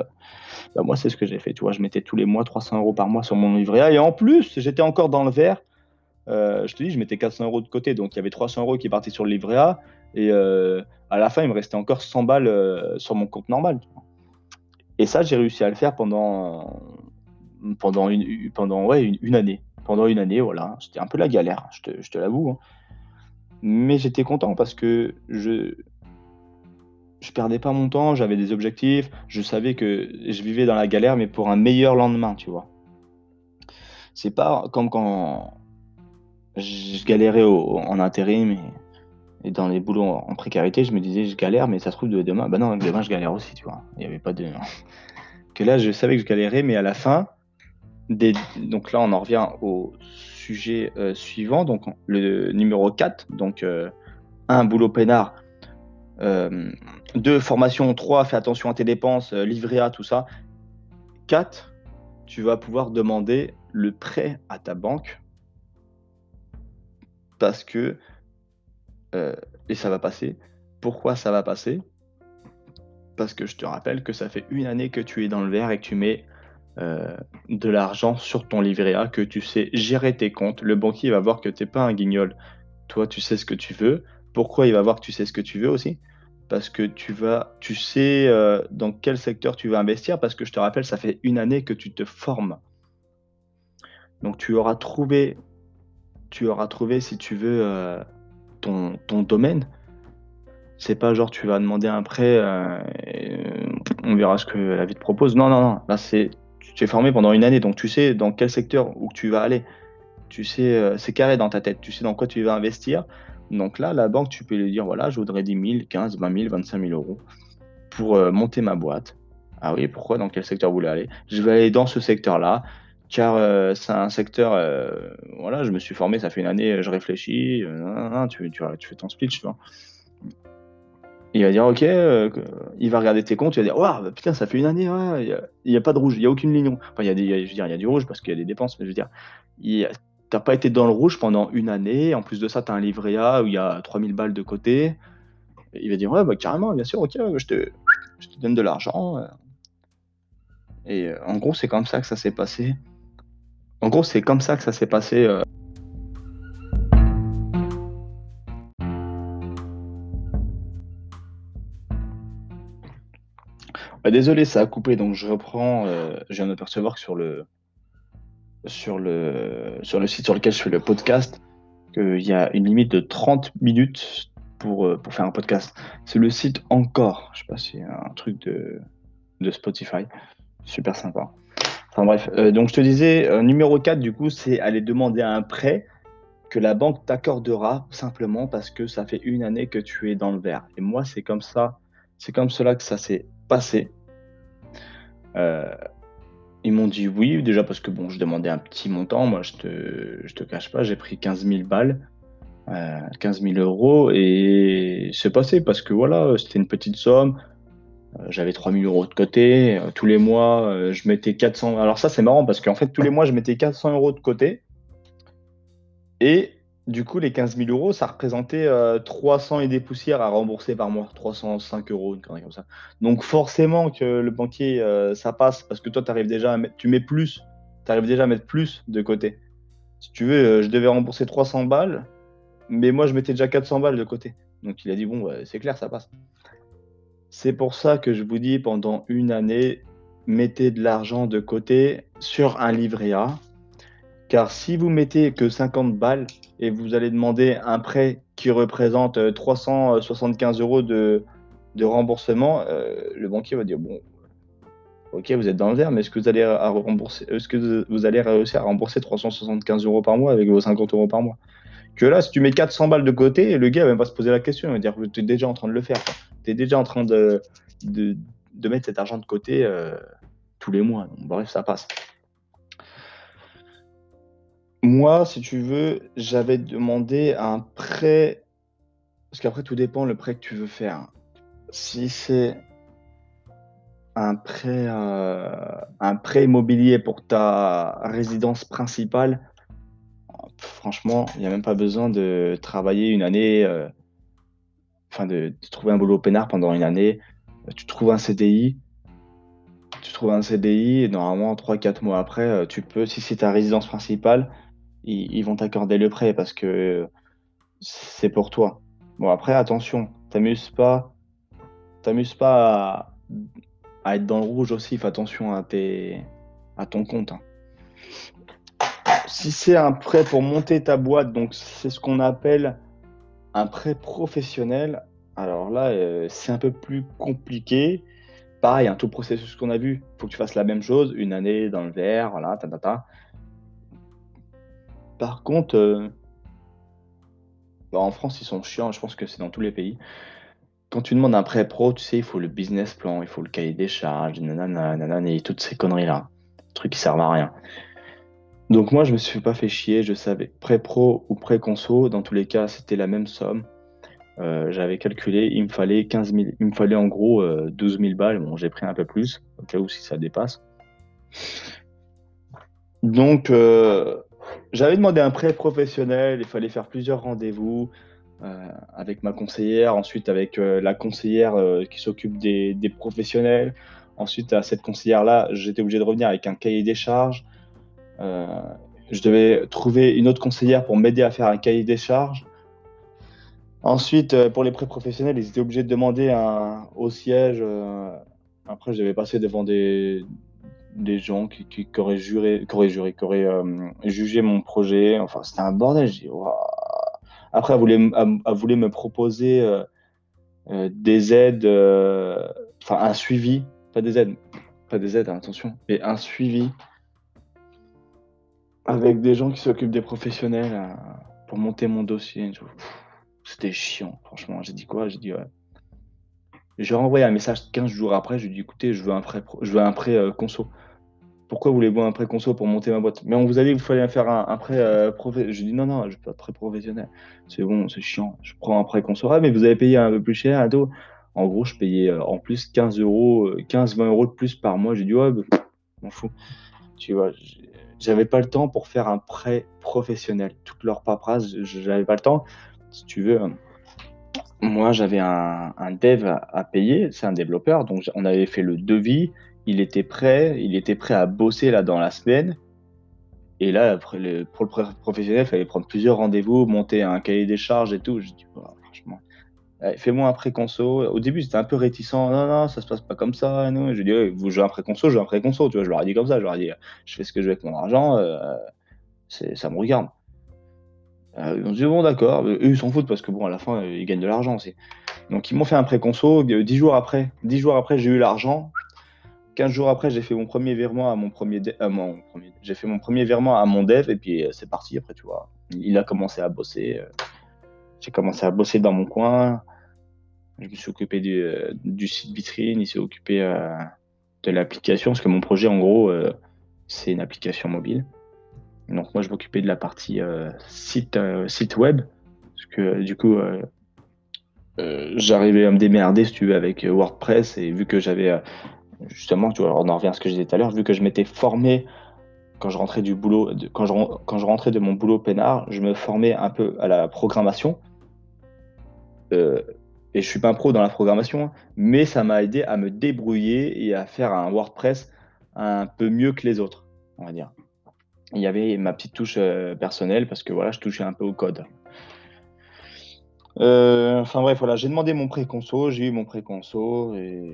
bah, moi, c'est ce que j'ai fait. Tu vois, je mettais tous les mois 300 euros par mois sur mon livret A. Et en plus, j'étais encore dans le vert. Euh, je te dis, je mettais 400 euros de côté. Donc, il y avait 300 euros qui partaient sur le livret A. Et euh, à la fin, il me restait encore 100 balles sur mon compte normal. Et ça, j'ai réussi à le faire pendant, pendant, une, pendant ouais, une, année. Pendant une année, voilà. C'était un peu la galère, je te, je te l'avoue. Hein. Mais j'étais content parce que je je perdais pas mon temps, j'avais des objectifs, je savais que je vivais dans la galère, mais pour un meilleur lendemain, tu vois. C'est pas comme quand je galérais en intérim et, dans les boulots en, précarité, je me disais je galère, mais ça se trouve de demain, bah non, demain je galère aussi, tu vois. Il n'y avait pas de. [LAUGHS] que là, je savais que je galérais, mais à la fin, donc là, on en revient au sujet euh, suivant, donc le numéro 4, donc euh, un boulot peinard, 2 euh, formation, 3 fais attention à tes dépenses, livret A, tout ça. 4, tu vas pouvoir demander le prêt à ta banque parce que, et ça va passer. Pourquoi ça va passer? Parce que je te rappelle que ça fait une année que tu es dans le vert et que tu mets euh, de l'argent sur ton livret A, que tu sais gérer tes comptes. Le banquier va voir que tu n'es pas un guignol. Toi, tu sais ce que tu veux. Pourquoi il va voir que tu sais ce que tu veux aussi? Parce que tu vas, tu sais euh, dans quel secteur tu vas investir. Parce que je te rappelle, ça fait une année que tu te formes. Donc tu auras trouvé, tu auras trouvé si tu veux euh, ton, ton domaine. C'est pas genre tu vas demander un prêt, et on verra ce que la vie te propose. Non, non, non. Là, c'est tu es formé pendant une année, donc tu sais dans quel secteur où tu vas aller. Tu sais, euh, c'est carré dans ta tête, tu sais dans quoi tu vas investir. Donc là, la banque, tu peux lui dire voilà, je voudrais 10 000, 15, 20 000, 25 000 euros pour euh, monter ma boîte. Ah oui, pourquoi? Dans quel secteur vous voulez aller? Je vais aller dans ce secteur-là, car euh, c'est un secteur. voilà, je me suis formé, ça fait une année, je réfléchis. tu, tu, tu, fais ton speech, tu vois. Il va dire ok, euh, il va regarder tes comptes, il va dire waouh putain ça fait une année, il n'y a, pas de rouge, il n'y a aucune ligne. Enfin il y a je veux dire, il y a du rouge parce qu'il y a des dépenses, mais je veux dire, tu n'as pas été dans le rouge pendant une année. En plus de ça, tu as un livret A où il y a 3000 balles de côté. Il va dire ouais bah carrément, bien sûr, ok, je te donne de l'argent. Et en gros, c'est comme ça que ça s'est passé. En gros, c'est comme ça que ça s'est passé. Bah, désolé, ça a coupé, donc je reprends. je viens d'apercevoir que sur le, sur, le, sur le site sur lequel je fais le podcast, qu'il y a une limite de 30 minutes pour, pour faire un podcast. C'est le site Encore. Je sais pas si c'est un truc de, de Spotify. Super sympa. Enfin bref, euh, donc je te disais, euh, numéro 4, du coup, c'est aller demander un prêt que la banque t'accordera simplement parce que ça fait une année que tu es dans le vert. Et moi, c'est comme ça, c'est comme cela que ça s'est passé. Euh, ils m'ont dit oui, déjà parce que bon, je demandais un petit montant. Moi, je te, je te cache pas, j'ai pris 15 000 balles, 15 000 euros et c'est passé parce que voilà, c'était une petite somme. Euh, j'avais 3000 euros de côté. Euh, tous les mois, euh, je mettais 400. Alors, ça, c'est marrant parce qu'en fait, tous les mois, je mettais 400 euros de côté. Et du coup, les 15 000 euros, ça représentait 300 et des poussières à rembourser par mois. 305 euros, une comme ça. Donc, forcément que le banquier, ça passe parce que toi, arrives déjà tu mets plus. Tu arrives déjà à mettre plus de côté. Si tu veux, je devais rembourser 300 balles, mais moi, je mettais déjà 400 balles de côté. Donc, il a dit, bon, c'est clair, ça passe. C'est pour ça que je vous dis pendant une année, mettez de l'argent de côté sur un livret A. Car si vous mettez que 50 balles et vous allez demander un prêt qui représente 375 euh, euros de, remboursement, euh, le banquier va dire bon, ok, vous êtes dans le vert, mais est-ce que vous allez à rembourser, est-ce que vous allez réussir à rembourser 375 euros par mois avec vos 50 euros par mois? Que là, si tu mets 400 balles de côté, le gars va même pas se poser la question, il va dire tu es déjà en train de le faire tu es déjà en train de, de, mettre cet argent de côté euh, tous les mois. bref, ça passe. Moi, si tu veux, j'avais demandé un prêt, parce qu'après, tout dépend le prêt que tu veux faire. Si c'est un prêt, euh, un prêt immobilier pour ta résidence principale, franchement, il n'y a même pas besoin de travailler une année. Euh, enfin de, trouver un boulot peinard pendant une année. Euh, tu trouves un CDI, tu trouves un CDI et normalement 3-4 mois après, euh, tu peux, si c'est ta résidence principale, ils, vont t'accorder le prêt parce que c'est pour toi. Bon après attention, t'amuses pas, t'amuses pas à, être dans le rouge aussi. Fais attention à ton compte. Hein. Si c'est un prêt pour monter ta boîte, donc c'est ce qu'on appelle un prêt professionnel, alors là, euh, c'est un peu plus compliqué. Pareil, un tout processus qu'on a vu, il faut que tu fasses la même chose, une année dans le vert, voilà, ta, ta, ta. Par contre, euh, bah, en France, ils sont chiants, je pense que c'est dans tous les pays. Quand tu demandes un prêt pro, tu sais, il faut le business plan, il faut le cahier des charges, nanana, nanana, et toutes ces conneries-là. Trucs qui servent à rien. Donc moi, je me suis pas fait chier, je savais pré-pro ou pré-conso, dans tous les cas, c'était la même somme. Euh, j'avais calculé, il me fallait 15 000, il me fallait en gros 12 euh, 000 balles. Bon, j'ai pris un peu plus, au cas où si ça dépasse. Donc, euh, j'avais demandé un prêt professionnel, il fallait faire plusieurs rendez-vous avec ma conseillère, ensuite avec la conseillère qui s'occupe des, des, professionnels. Ensuite, à cette conseillère-là, j'étais obligé de revenir avec un cahier des charges. Euh, je devais trouver une autre conseillère pour m'aider à faire un cahier des charges. Ensuite, euh, pour les prêts professionnels, ils étaient obligés de demander un, au siège. Euh, après, je devais passer devant des, des gens qui, qui, auraient juré, qui auraient, juré, qui auraient jugé mon projet. Enfin, c'était un bordel. Après, elle voulait, me proposer des aides, enfin un suivi, pas des aides, pas des aides, attention, mais un suivi avec des gens qui s'occupent des professionnels euh, pour monter mon dossier. C'était chiant, franchement. J'ai dit quoi? J'ai dit ouais. J'ai renvoyé un message 15 jours après. J'ai dit écoutez, je veux un prêt, je veux un prêt euh, conso. Pourquoi voulez-vous un prêt conso pour monter ma boîte? Mais on vous a dit qu'il fallait faire un, prêt euh, professionnel. J'ai dit non, non, je veux pas de prêt professionnel. C'est bon, c'est chiant. Je prends un prêt conso. Ah, mais vous avez payé un peu plus cher tout. En gros, je payais en plus 15 euros, 15-20 euros de plus par mois. J'ai dit ouais, bah, m'en fous. Tu vois, j'avais pas le temps pour faire un prêt professionnel. Toute leur paperasse, j'avais pas le temps. Si tu veux, moi, j'avais un, dev à, payer, c'est un développeur, donc on avait fait le devis, il était prêt, il était prêt à bosser là dans la semaine. Et là, après le, pour le professionnel, il fallait prendre plusieurs rendez-vous, monter un cahier des charges et tout. Fais-moi un pré-conso. Au début, c'était un peu réticent. Non, non, ça se passe pas comme ça. Non. Je dis, ouais, vous jouez un pré-conso, je joue un pré-conso. Tu vois, je leur ai dit comme ça. Je leur ai dit, je fais ce que je veux avec mon argent, euh, ça me regarde. Euh, ils ont dit, bon, d'accord. Eux, ils s'en foutent parce que, bon, à la fin, euh, ils gagnent de l'argent aussi. Donc, ils m'ont fait un pré-conso. Euh, Dix jours après, dix jours après, j'ai eu l'argent. 15 jours après, j'ai fait mon premier virement à mon premier, à mon j'ai fait mon premier virement à mon dev et puis euh, c'est parti. Après, tu vois, il a commencé à bosser. euh, J'ai commencé à bosser dans mon coin. Je me suis occupé du, site vitrine. Il s'est occupé euh, de l'application parce que mon projet, en gros, euh, c'est une application mobile. Donc moi, je m'occupais de la partie euh, site, site web parce que du coup, j'arrivais à me démerder, si tu veux, avec WordPress et vu que j'avais justement, tu vois, on en revient à ce que je disais tout à l'heure, vu que je m'étais formé quand je rentrais du boulot, de- quand je, rentrais de mon boulot peinard, je me formais un peu à la programmation. Et je suis pas un pro dans la programmation, mais ça m'a aidé à me débrouiller et à faire un WordPress un peu mieux que les autres, on va dire. Il y avait ma petite touche euh, personnelle parce que voilà, je touchais un peu au code. Euh, enfin bref, voilà, j'ai demandé mon pré-conso, j'ai eu mon pré-conso et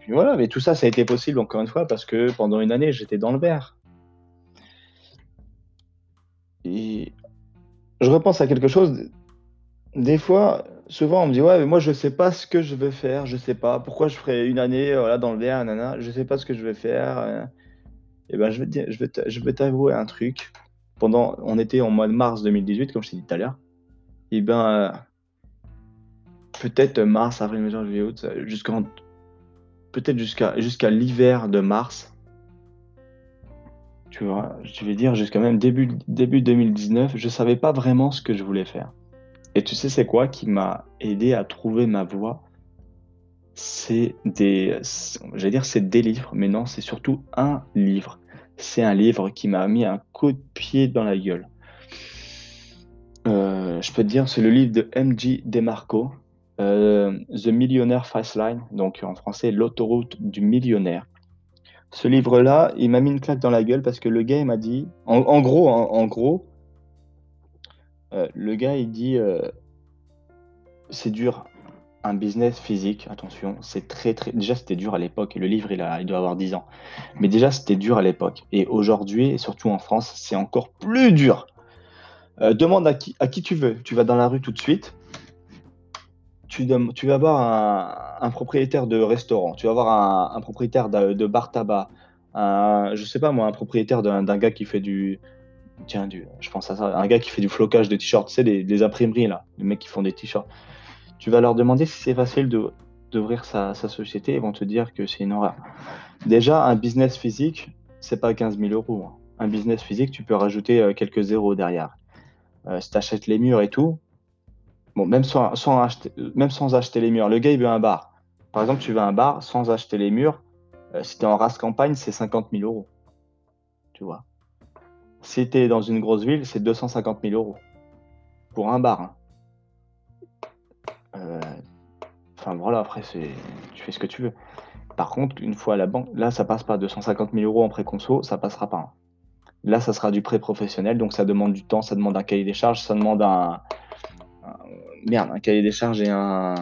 puis voilà, mais tout ça, ça a été possible encore une fois parce que pendant une année, j'étais dans le vert. Et je repense à quelque chose. Des fois, souvent, on me dit ouais, mais moi, je sais pas ce que je veux faire, je sais pas pourquoi je ferai une année voilà dans le vert, nana, je sais pas ce que je vais faire. euh. Et ben, je vais te je vais je vais t'avouer un truc. Pendant, on était en mois de mars 2018, comme je t'ai dit tout à l'heure. Et ben, euh, peut-être mars, avril, mai, juin, juillet, août, euh, jusqu'en peut-être jusqu'à jusqu'à l'hiver de mars, tu vois, je vais dire jusqu'à même début, début 2019, je savais pas vraiment ce que je voulais faire. Et tu sais, c'est quoi qui m'a aidé à trouver ma voie? C'est des, j'allais dire c'est des livres, mais non, c'est surtout un livre. C'est un livre qui m'a mis un coup de pied dans la gueule. Euh, je peux te dire, c'est le livre de M.J. DeMarco, euh, The Millionaire Fast Line, donc en français, l'autoroute du millionnaire. Ce livre-là, il m'a mis une claque dans la gueule parce que le gars, il m'a dit, en, gros, en gros, euh, le gars, il dit, euh, c'est dur, un business physique, attention, c'est très, très, déjà, c'était dur à l'époque, et le livre, il a, il doit avoir 10 ans, mais déjà, c'était dur à l'époque, et aujourd'hui, et surtout en France, c'est encore plus dur. Euh, demande à qui, à qui tu veux, tu vas dans la rue tout de suite, tu, vas voir un, propriétaire de restaurant, tu vas voir un, propriétaire de, bar tabac, un, je sais pas moi, un propriétaire d'un gars qui fait du, tiens, je pense à ça, un gars qui fait du flocage de t-shirts, tu sais, les, les imprimeries là, les mecs qui font des t-shirts. Tu vas leur demander si c'est facile d'ouvrir sa, sa société, ils vont te dire que c'est une horreur. Déjà, un business physique, c'est pas 15 000 euros. hein. Un business physique, tu peux rajouter euh, quelques zéros derrière. Euh, si tu achètes les murs et tout, Bon, même sans, sans acheter, même sans acheter les murs, le gars il veut un bar. Par exemple, tu veux un bar sans acheter les murs, euh, si tu es en race campagne, c'est 50 000 euros. Tu vois. Si tu es dans une grosse ville, c'est 250 000 euros. Pour un bar. hein. Euh, Enfin voilà, après, tu fais ce que tu veux. Par contre, une fois à la banque, là, ça passe pas. 250 000 euros en pré-conso, ça passera pas. hein. Là, ça sera du pré-professionnel, donc ça demande du temps, ça demande un cahier des charges, ça demande un, un- merde, un cahier des charges et un.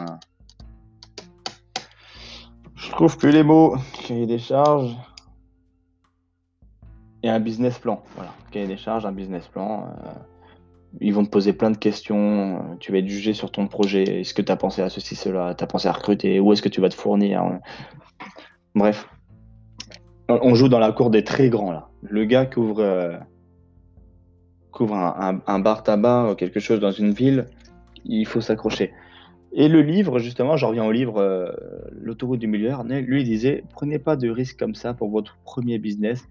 Je trouve plus les mots. Cahier des charges et un business plan. Voilà, cahier des charges, un business plan. euh, ils vont te poser plein de questions. euh, Tu vas être jugé sur ton projet. Est-ce que tu as pensé à ceci, cela Tu as pensé à recruter Où est-ce que tu vas te fournir Bref, on joue dans la cour des très grands là. Le gars qui ouvre, euh, ouvre un, bar tabac ou quelque chose dans une ville, il faut s'accrocher. Et le livre, justement, j'en reviens au livre L'autoroute du millionnaire, lui il disait prenez pas de risques comme ça pour votre premier business.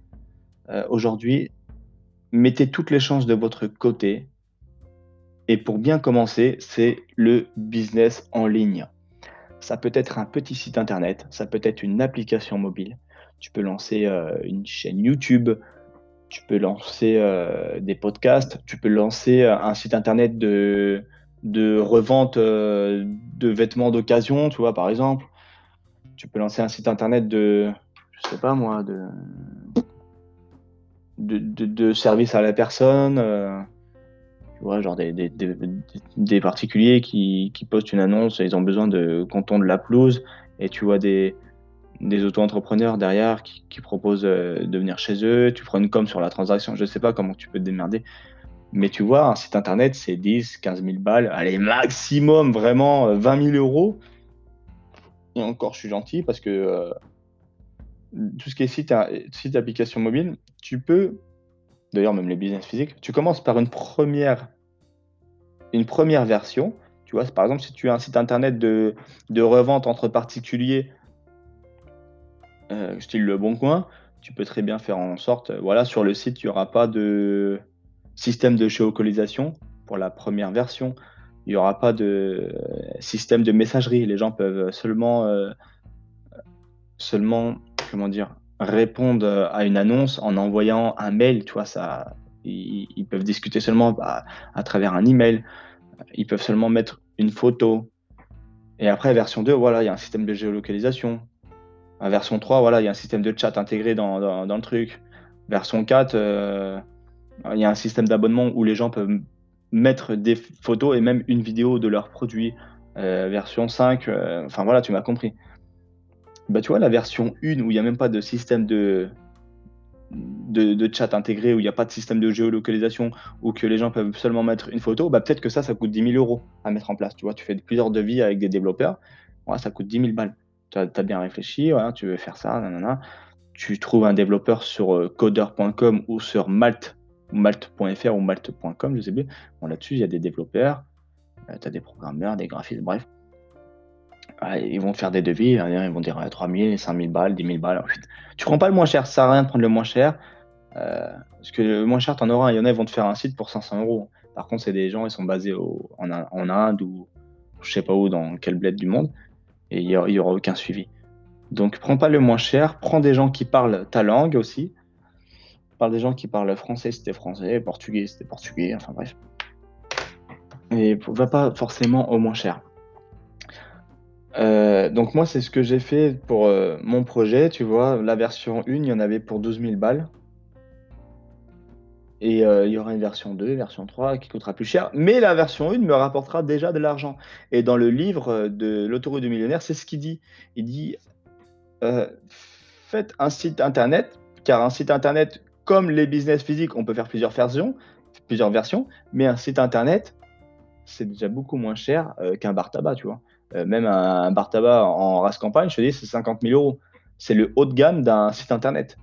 Euh, Aujourd'hui, mettez toutes les chances de votre côté. Et pour bien commencer, c'est le business en ligne. Ça peut être un petit site internet, ça peut être une application mobile. Tu peux lancer euh, une chaîne YouTube, tu peux lancer euh, des podcasts, tu peux lancer un site internet de, de revente de vêtements d'occasion, tu vois, par exemple. Tu peux lancer un site internet de, je sais pas moi, de, de, de, service à la personne. Euh, tu vois, genre des, des, des, particuliers qui, qui, postent une annonce et ils ont besoin de qu'on de la pelouse. Et tu vois des, des auto-entrepreneurs derrière qui, qui proposent euh, de venir chez eux. Tu prends une com sur la transaction. Je sais pas comment tu peux te démerder. Mais tu vois, un site internet, c'est 10, 15 000 balles. Allez, maximum, vraiment 20 euh, 000 euros. Et encore, je suis gentil parce que tout ce qui est site, site d'application mobile, tu peux, d'ailleurs, même les business physiques, tu commences par une première, une première version. Tu vois, par exemple, si tu as un site internet de, de revente entre particuliers, euh, style Le Bon Coin, tu peux très bien faire en sorte, voilà, sur le site, il n'y aura pas de système de géolocalisation pour la première version. Il n'y aura pas de système de messagerie. Les gens peuvent seulement, euh, seulement comment dire, répondre à une annonce en envoyant un mail. Tu vois, ça, ils, peuvent discuter seulement bah, à travers un email. Ils peuvent seulement mettre une photo. Et après, version 2, voilà, il y a un système de géolocalisation. À version 3, voilà, il y a un système de chat intégré dans, dans, le truc. Version 4, il y a un système d'abonnement où les gens peuvent mettre des photos et même une vidéo de leurs produits. Euh, version 5, euh, enfin voilà, tu m'as compris. Bah, tu vois, la version 1 où il n'y a même pas de système de, de, chat intégré, où il n'y a pas de système de géolocalisation, où que les gens peuvent seulement mettre une photo, bah, peut-être que ça, ça coûte 10 000 euros à mettre en place. Tu vois, tu fais plusieurs devis avec des développeurs, ça coûte 10 000 balles. Tu as, bien réfléchi, tu veux faire ça, nanana. tu trouves un développeur sur euh, coder.com ou sur Malte malte.fr ou malte.com, je sais plus. Bon, là-dessus, il y a des développeurs, euh, tu as des programmeurs, des graphistes, bref. Ah, ils vont faire des devis, hein, ils vont dire 3000, 5000 balles, 10 000 balles. Tu prends pas le moins cher, ça sert à rien de prendre le moins cher. Euh, parce que le moins cher, tu en auras. Il y en a, ils vont te faire un site pour 500 euros. Par contre, c'est des gens, ils sont basés en, Inde ou je sais pas où, dans quel bled du monde. Et il aura, aura aucun suivi. Donc, prends pas le moins cher, prends des gens qui parlent ta langue aussi parle des gens qui parlent français, c'était français, portugais, c'était portugais, enfin bref. Et va pas forcément au moins cher. Euh, donc moi, c'est ce que j'ai fait pour euh, mon projet, tu vois. La version 1, il y en avait pour 12 000 balles. Et euh, il y aura une version 2, version 3 qui coûtera plus cher. Mais la version 1 me rapportera déjà de l'argent. Et dans le livre de l'autoroute du millionnaire, c'est ce qu'il dit. Il dit, faites un site internet, car un site internet comme les business physiques, on peut faire plusieurs versions, plusieurs versions, mais un site internet, c'est déjà beaucoup moins cher qu'un bar tabac, tu vois. Euh, même un, bar tabac en race campagne, je te dis, c'est 50 000 euros. C'est le haut de gamme d'un site internet.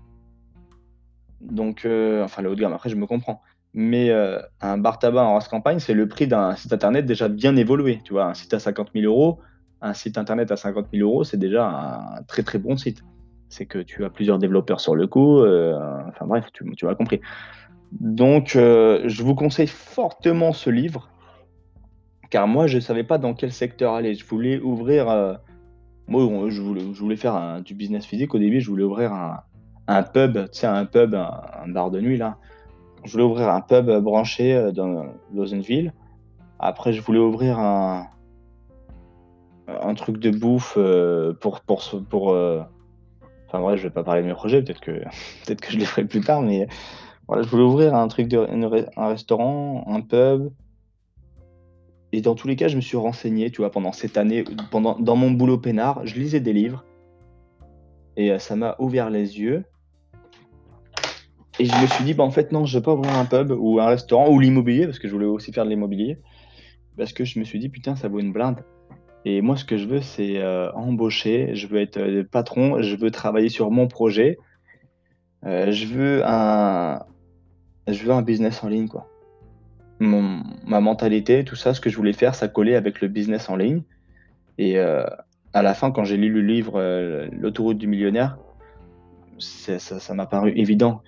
Donc, euh, enfin, le haut de gamme, après, je me comprends. Mais un bar tabac en race campagne, c'est le prix d'un site internet déjà bien évolué. Tu vois, un site à 50 000 euros, un site internet à 50 000 euros, c'est déjà un très très bon site c'est que tu as plusieurs développeurs sur le coup. Euh, enfin bref, tu, m'as compris. Donc, euh, je vous conseille fortement ce livre, car moi, je ne savais pas dans quel secteur aller. Je voulais ouvrir. Euh, moi, je voulais, je voulais faire du business physique au début. Je voulais ouvrir un, pub, tu sais, un pub, un, bar de nuit là. Je voulais ouvrir un pub branché dans, dans une ville. Après, je voulais ouvrir un, un truc de bouffe pour, pour, pour, Enfin, vrai, je vais pas parler de mes projets, peut-être que, [LAUGHS] peut que je les ferai plus tard, mais voilà, je voulais ouvrir un truc, de, un restaurant, un pub. Et dans tous les cas, je me suis renseigné, tu vois, pendant cette année, pendant, dans mon boulot peinard, je lisais des livres. Et euh, ça m'a ouvert les yeux. Et je me suis dit, bah, en fait, non, je vais pas ouvrir un pub ou un restaurant ou l'immobilier, parce que je voulais aussi faire de l'immobilier. Parce que je me suis dit, putain, ça vaut une blinde. Et moi, ce que je veux, c'est euh, embaucher, je veux être euh, patron, je veux travailler sur mon projet. Je veux un je veux un business en ligne, quoi. Ma mentalité, tout ça, ce que je voulais faire, ça collait avec le business en ligne. Et à la fin, quand j'ai lu le livre L'autoroute du millionnaire, ça m'a paru évident.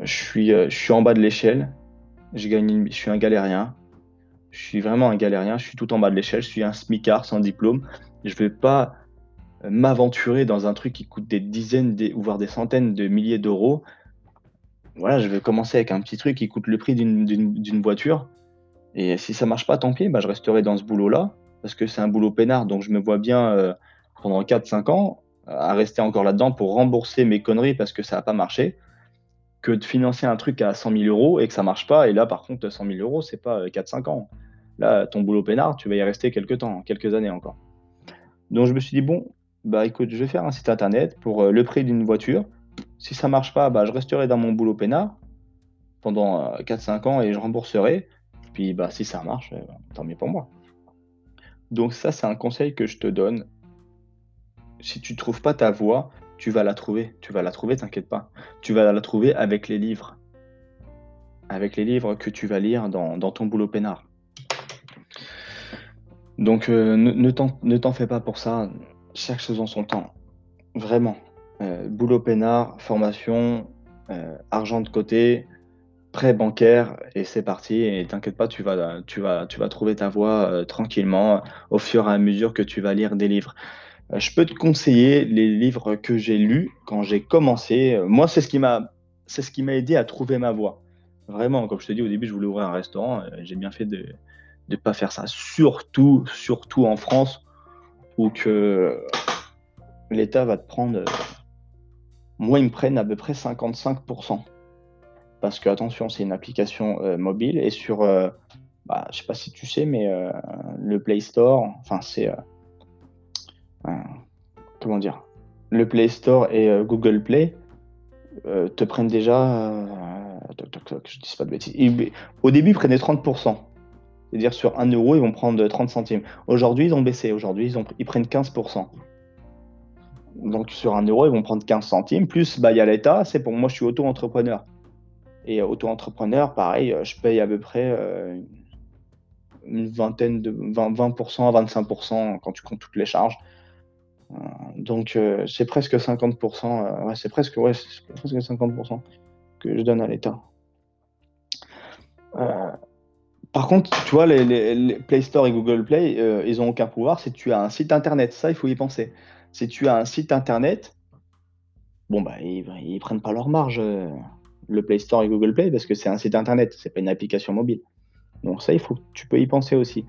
Je suis, je suis en bas de l'échelle, je je suis un galérien, je suis vraiment un galérien, je suis tout en bas de l'échelle, je suis un smicard sans diplôme. Je ne vais pas euh, m'aventurer dans un truc qui coûte des dizaines ou voire des centaines de milliers d'euros. Voilà, je vais commencer avec un petit truc qui coûte le prix d'une voiture. Et si ça marche pas, tant pis, bah, je resterai dans ce boulot-là, parce que c'est un boulot peinard, donc je me vois bien euh, pendant 4-5 ans à rester encore là-dedans pour rembourser mes conneries parce que ça n'a pas marché, que de financer un truc à 100 000 euros et que ça marche pas. Et là, par contre, 100 000 euros, c'est pas 4-5 ans. Là, ton boulot peinard, tu vas y rester quelques temps, quelques années encore. Donc je me suis dit, bon, bah écoute, je vais faire un site internet pour euh, le prix d'une voiture. Si ça marche pas, bah, je resterai dans mon boulot peinard pendant 4-5 euh, ans et je rembourserai. Puis bah, si ça marche, euh, tant mieux pour moi. Donc ça, c'est un conseil que je te donne. Si tu trouves pas ta voie, tu vas la trouver. Tu vas la trouver, t'inquiète pas. Tu vas la trouver avec les livres. Avec les livres que tu vas lire dans, ton boulot peinard. Donc euh, ne, t'en fais pas pour ça. Chaque chose en son temps. Vraiment. Boulot peinard, formation, argent de côté, prêt bancaire et c'est parti. Et t'inquiète pas, tu vas, tu, vas, tu vas trouver ta voie euh, tranquillement au fur et à mesure que tu vas lire des livres. Euh, je peux te conseiller les livres que j'ai lus quand j'ai commencé. Euh, moi, c'est ce qui m'a, c'est ce qui m'a aidé à trouver ma voie. Vraiment, comme je te dis au début, je voulais ouvrir un restaurant. J'ai bien fait de ne pas faire ça. Surtout, surtout en France, où que l'État va te prendre. Moi, ils me prennent à peu près 55% parce que attention, c'est une application euh, mobile et sur, euh, bah, je sais pas si tu sais, mais euh, le Play Store, enfin c'est, comment dire, le Play Store et Google Play te prennent déjà, je dis pas de bêtises, au début ils prenaient 30%. C'est-à-dire sur 1 euro, ils vont prendre 30 centimes. Aujourd'hui, ils ont baissé. Aujourd'hui, ils prennent 15%. Donc sur 1 euro, ils vont prendre 15 centimes. Plus, bah, il y a l'État. C'est pour moi, je suis auto-entrepreneur. Et auto-entrepreneur, pareil, euh, je paye à peu près euh, une vingtaine de 20%, 20% à 25% quand tu comptes toutes les charges. Euh, donc c'est presque 50%, ouais, c'est presque, ouais, presque 50% que je donne à l'État. par contre, tu vois, les, Play Store et Google Play, ils n'ont aucun pouvoir si tu as un site internet. Ça, il faut y penser. Si tu as un site internet, bon, bah, ils, ne prennent pas leur marge le Play Store et Google Play parce que c'est un site internet, c'est pas une application mobile. Donc ça, il faut, tu peux y penser aussi.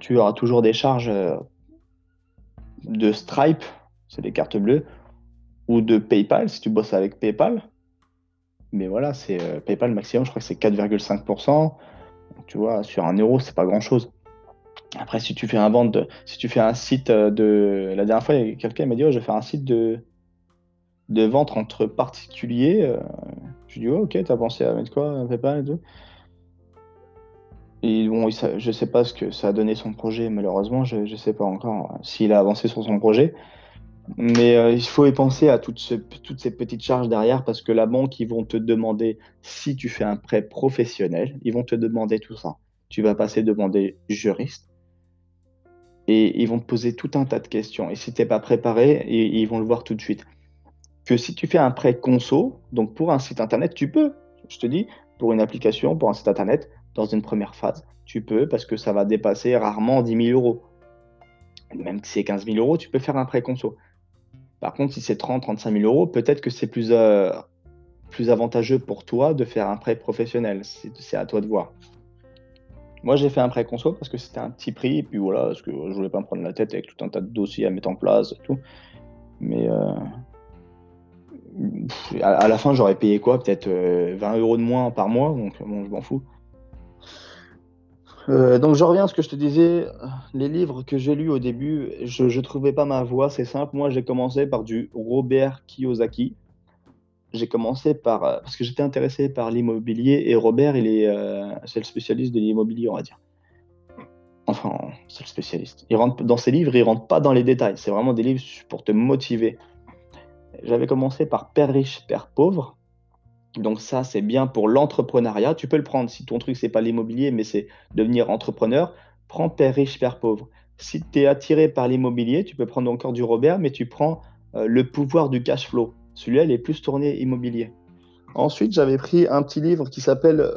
Tu auras toujours des charges euh, de Stripe, c'est des cartes bleues, ou de PayPal si tu bosses avec PayPal. Mais voilà, c'est euh, PayPal maximum, je crois que c'est 4,5%. Tu vois, sur un euro, c'est pas grand chose. Après, si tu fais un vente, si tu fais un site de, la dernière fois, quelqu'un m'a dit, oh, je vais faire un site de, de vente entre particuliers. Euh, je dis, oh, ok, t'as pensé à mettre quoi, PayPal et bon, je sais pas ce que ça a donné son projet, malheureusement, je, ne sais pas encore euh, s'il a avancé sur son projet. Mais euh, il faut y penser à toutes, toutes, ces petites charges derrière parce que la banque, ils vont te demander si tu fais un prêt professionnel, ils vont te demander tout ça. Tu vas passer demander juriste et ils vont te poser tout un tas de questions. Et si tu n'es pas préparé, ils vont le voir tout de suite que si tu fais un prêt conso, donc pour un site internet, tu peux, je te dis, pour une application, pour un site internet, dans une première phase, tu peux parce que ça va dépasser rarement 10 000 euros. Même si c'est 15 000 euros, tu peux faire un prêt conso. Par contre, si c'est 30, 35 000 euros, peut-être que c'est plus, euh, plus avantageux pour toi de faire un prêt professionnel. C'est à toi de voir. Moi, j'ai fait un prêt conso parce que c'était un petit prix, et puis voilà, parce que je voulais pas me prendre la tête avec tout un tas de dossiers à mettre en place et tout. Mais euh, à, la fin, j'aurais payé quoi? Peut-être 20 euh, euros de moins par mois, donc bon, je m'en fous. Euh, donc je reviens à ce que je te disais, les livres que j'ai lus au début, je ne trouvais pas ma voie, c'est simple. Moi, j'ai commencé par du Robert Kiyosaki. J'ai commencé par euh, parce que j'étais intéressé par l'immobilier et Robert, il est c'est le spécialiste de l'immobilier, on va dire. Enfin, c'est le spécialiste. Il dans ses livres, il rentre pas dans les détails. C'est vraiment des livres pour te motiver j'avais commencé par Père riche, Père pauvre. Donc ça, c'est bien pour l'entrepreneuriat. Tu peux le prendre si ton truc, c'est pas l'immobilier, mais c'est devenir entrepreneur. Prends Père riche, Père pauvre. Si tu es attiré par l'immobilier, tu peux prendre encore du Robert, mais tu prends euh, le pouvoir du cash flow. Celui-là, il est plus tourné immobilier. Ensuite, j'avais pris un petit livre qui s'appelle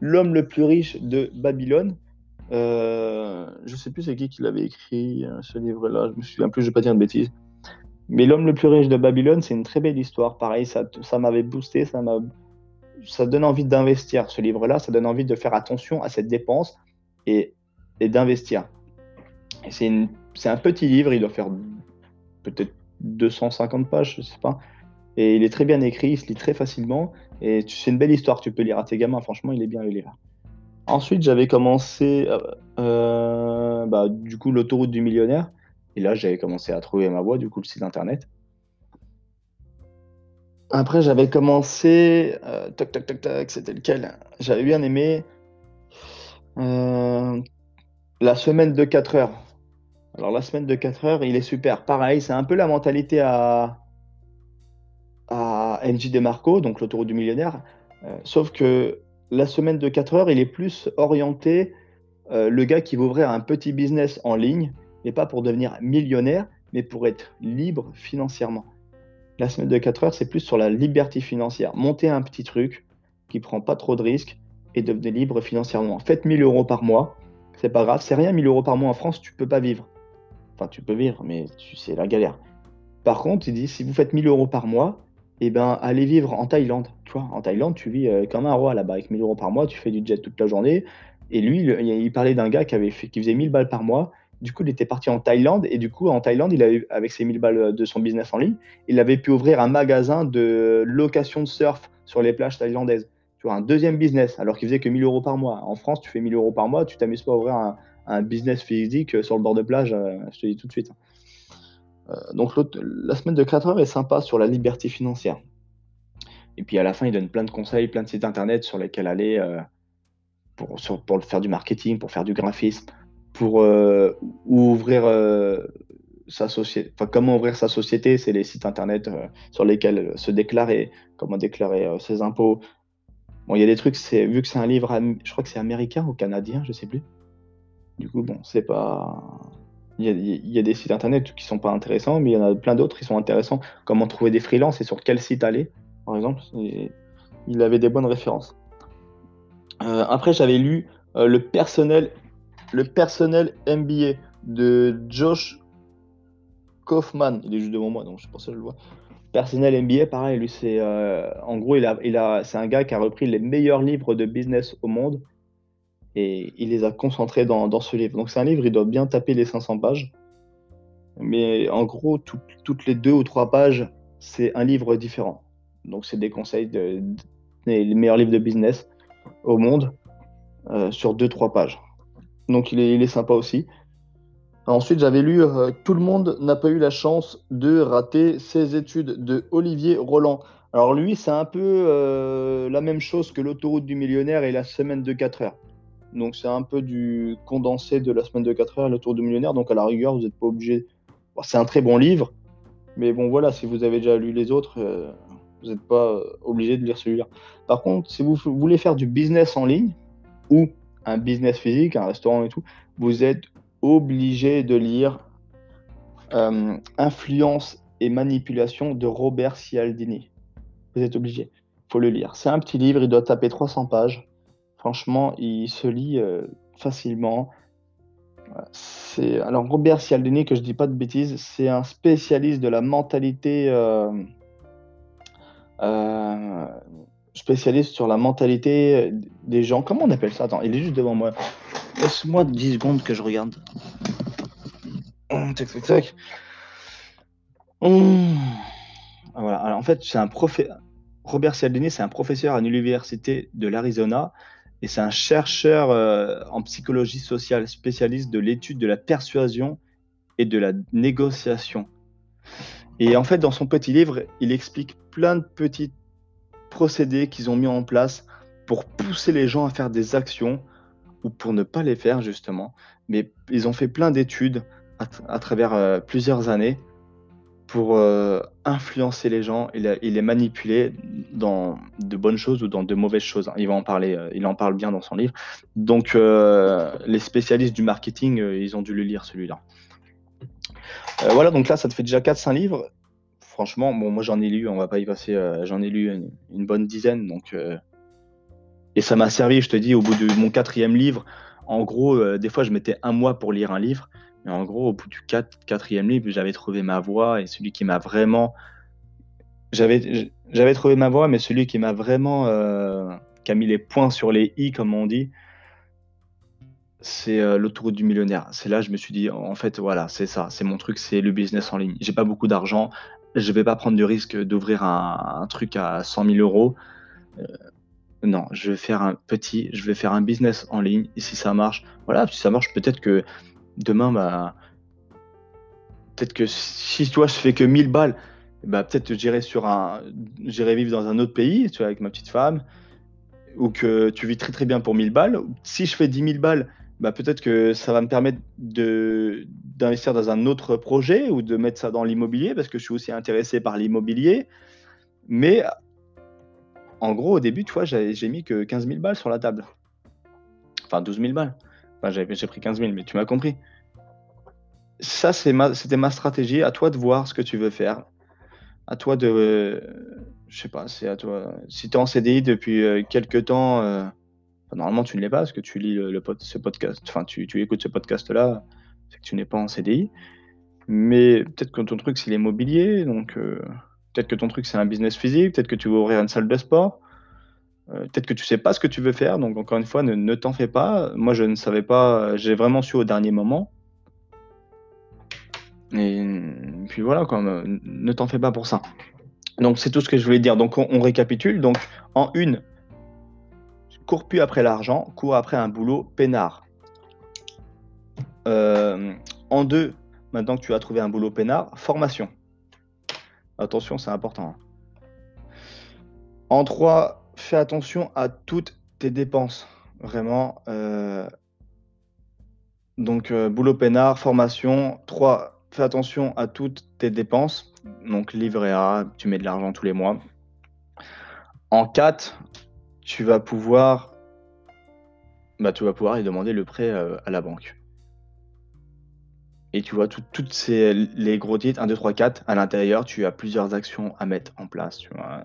L'homme le plus riche de Babylone. Euh, je sais plus c'est qui qui l'avait écrit, euh, ce livre-là. Je me souviens plus, je vais pas dire de bêtises. Mais L'homme le plus riche de Babylone, c'est une très belle histoire. Pareil, ça, ça m'avait boosté, ça m'a ça donne envie d'investir. Ce livre-là, ça donne envie de faire attention à cette dépense et, et d'investir. C'est un petit livre, il doit faire peut-être 250 pages, je sais pas. Et il est très bien écrit, il se lit très facilement. Et c'est une belle histoire, tu peux lire à tes gamins. Franchement, il est bien le livre. Ensuite, j'avais commencé, euh, euh, bah, du coup, l'autoroute du millionnaire. Et là, j'avais commencé à trouver ma voie, du coup, le site internet. Après, j'avais commencé. Euh, tac, tac, tac, tac, c'était lequel? J'avais bien aimé. la semaine de 4 heures. Alors, la semaine de 4 heures, il est super. Pareil, c'est un peu la mentalité à, NJ DeMarco, donc l'autoroute du millionnaire. sauf que la semaine de 4 heures, il est plus orienté, euh, le gars qui veut ouvrir un petit business en ligne, n'est pas pour devenir millionnaire, mais pour être libre financièrement. La semaine de 4 heures, c'est plus sur la liberté financière. Monter un petit truc qui prend pas trop de risques et devenir libre financièrement. Faites 1000 euros par mois, c'est pas grave, c'est rien 1000 euros par mois en France, tu peux pas vivre. Enfin, tu peux vivre, mais c'est la galère. Par contre, il dit si vous faites 1000 euros par mois, eh ben, aller vivre en Thaïlande. Tu vois, en Thaïlande, tu vis euh, comme un roi là-bas, avec 1000 euros par mois, tu fais du jet toute la journée. Et lui, il, parlait d'un gars qui, avait fait, qui faisait 1000 balles par mois. Du coup, il était parti en Thaïlande. Et du coup, en Thaïlande, il avait, avec ses 1000 balles de son business en ligne, il avait pu ouvrir un magasin de location de surf sur les plages thaïlandaises. Tu vois, un deuxième business, alors qu'il faisait que 1000 euros par mois. En France, tu fais 1000 euros par mois, tu t'amuses pas à ouvrir un, un, business physique sur le bord de plage, euh, je te dis tout de suite. Euh, donc, la semaine de 4 heures est sympa sur la liberté financière. Et puis à la fin, il donne plein de conseils, plein de sites internet sur lesquels aller euh, pour, pour faire du marketing, pour faire du graphisme, pour euh, ouvrir sa société. Enfin, comment ouvrir sa société, c'est les sites internet sur lesquels se déclarer, comment déclarer ses impôts. Bon, il y a des trucs, vu que c'est un livre, je crois que c'est américain ou canadien, je sais plus. Du coup, bon, c'est pas. Il y, a, des sites internet qui sont pas intéressants, mais il y en a plein d'autres qui sont intéressants. Comment trouver des freelances et sur quel site aller par exemple. il avait des bonnes références. Euh, après, j'avais lu euh, le, personnel, le personnel MBA de Josh Kaufman. Il est juste devant moi, donc je pense que je le vois. Personnel MBA, pareil, lui, c'est euh, en gros, il a, il a, c'est un gars qui a repris les meilleurs livres de business au monde et il les a concentrés dans, ce livre. Donc, c'est un livre, il doit bien taper les 500 pages. Mais en gros, toutes les deux ou trois pages, c'est un livre différent. Donc, c'est des conseils de, des meilleurs livres de business au monde euh, sur 2-3 pages. Donc, il est, il est, sympa aussi. Ensuite, j'avais lu euh, Tout le monde n'a pas eu la chance de rater ses études de Olivier Roland. Alors, lui, c'est un peu euh, la même chose que l'autoroute du millionnaire et la semaine de 4 heures. Donc, c'est un peu du condensé de la semaine de 4 heures, l'autoroute du millionnaire. Donc, à la rigueur, vous n'êtes pas obligé. c'est un très bon livre. Mais bon, voilà, si vous avez déjà lu les autres, vous n'êtes pas euh, obligé de lire celui-là. Par contre, si vous voulez faire du business en ligne ou un business physique, un restaurant et tout, vous êtes obligé de lire euh, Influence et manipulation de Robert Cialdini. Vous êtes obligé. Il faut le lire. C'est un petit livre, il doit taper 300 pages. Franchement, il se lit euh, facilement. Alors Robert Cialdini, que je dis pas de bêtises, c'est un spécialiste de la mentalité euh, spécialiste sur la mentalité des gens. Comment on appelle ça? Attends, il est juste devant moi. Laisse-moi 10 secondes que je regarde. Tac, tac, tac. Hum. Voilà. Alors, en fait, c'est un. Robert Cialdini, c'est un professeur à l'université de l'Arizona et c'est un chercheur euh, en psychologie sociale spécialiste de l'étude de la persuasion et de la négociation. Et en fait, dans son petit livre, il explique plein de petits procédés qu'ils ont mis en place pour pousser les gens à faire des actions ou pour ne pas les faire justement. Mais ils ont fait plein d'études à, travers euh, plusieurs années pour euh, influencer les gens et, les manipuler dans de bonnes choses ou dans de mauvaises choses. Il va en parler, euh, il en parle bien dans son livre. Donc les spécialistes du marketing, ils ont dû le lire celui-là. Euh, voilà, donc là, ça te fait déjà 4-5 livres. Franchement, bon, moi j'en ai lu, on va pas y passer, euh, j'en ai lu une, bonne dizaine. Donc, euh, et ça m'a servi, je te dis, au bout de mon quatrième livre. En gros, des fois, je mettais un mois pour lire un livre. En gros, au bout du quatrième livre, j'avais trouvé ma voie et celui qui m'a vraiment j'avais trouvé ma voie, mais celui qui m'a vraiment, heu, qui a mis les points sur les i, comme on dit c'est, heu, l'autoroute du millionnaire. C'est là, je me suis dit: «En fait, voilà, c'est ça, c'est mon truc, c'est le business en ligne. J'ai pas beaucoup d'argent, je vais pas prendre de risque d'ouvrir un truc à 100 000 €. Heu, non, je vais faire un petit je vais faire un business en ligne et si ça marche, voilà, si ça marche, peut-être que demain, bah peut-être que si toi, je fais que 1000 balles, bah, peut-être que j'irai j'irai vivre dans un autre pays, tu vois, avec ma petite femme ou que tu vis très, très bien pour 1000 balles. Si je fais 10 000 balles, bah, peut-être que ça va me permettre d'investir dans un autre projet ou de mettre ça dans l'immobilier parce que je suis aussi intéressé par l'immobilier. Mais en gros, au début, tu vois, j'ai mis que 15 000 balles sur la table. Enfin 12 000 balles. Enfin, j'ai pris 15 000, mais tu m'as compris. Ça, c'est ma c'était ma stratégie. À toi de voir ce que tu veux faire. À toi de je sais pas, c'est à toi. Si tu es en CDI depuis, heu, quelque temps, enfin, normalement, tu ne l'es pas parce que tu lis le pod ce podcast, enfin, tu tu écoutes ce podcast-là, c'est que tu n'es pas en CDI. Mais peut-être que ton truc, c'est l'immobilier, donc heu, peut-être que ton truc, c'est un business physique, peut-être que tu veux ouvrir une salle de sport. Heu, peut-être que tu sais pas ce que tu veux faire, donc encore une fois, ne t'en fais pas. Moi, je ne savais pas, j'ai vraiment su au dernier moment. Et mmh, puis voilà quoi, ne t'en fais pas pour ça. Donc c'est tout ce que je voulais dire. Donc on récapitule. Donc en 1 cours plus après l'argent, cours après un boulot peinard. Hem, en 2, maintenant que tu as trouvé un boulot peinard, formation. Attention, c'est important, hein. En 3, fais attention à toutes tes dépenses. Vraiment, heu donc heu, boulot peinard, formation. 3, fais attention à toutes tes dépenses. Donc livret A, tu mets de l'argent tous les mois. En 4, tu vas pouvoir bah, tu vas pouvoir demander le prêt, heu, à la banque. Et tu vois, toutes les gros titres 1-2-3-4 à l'intérieur, tu as plusieurs actions à mettre en place?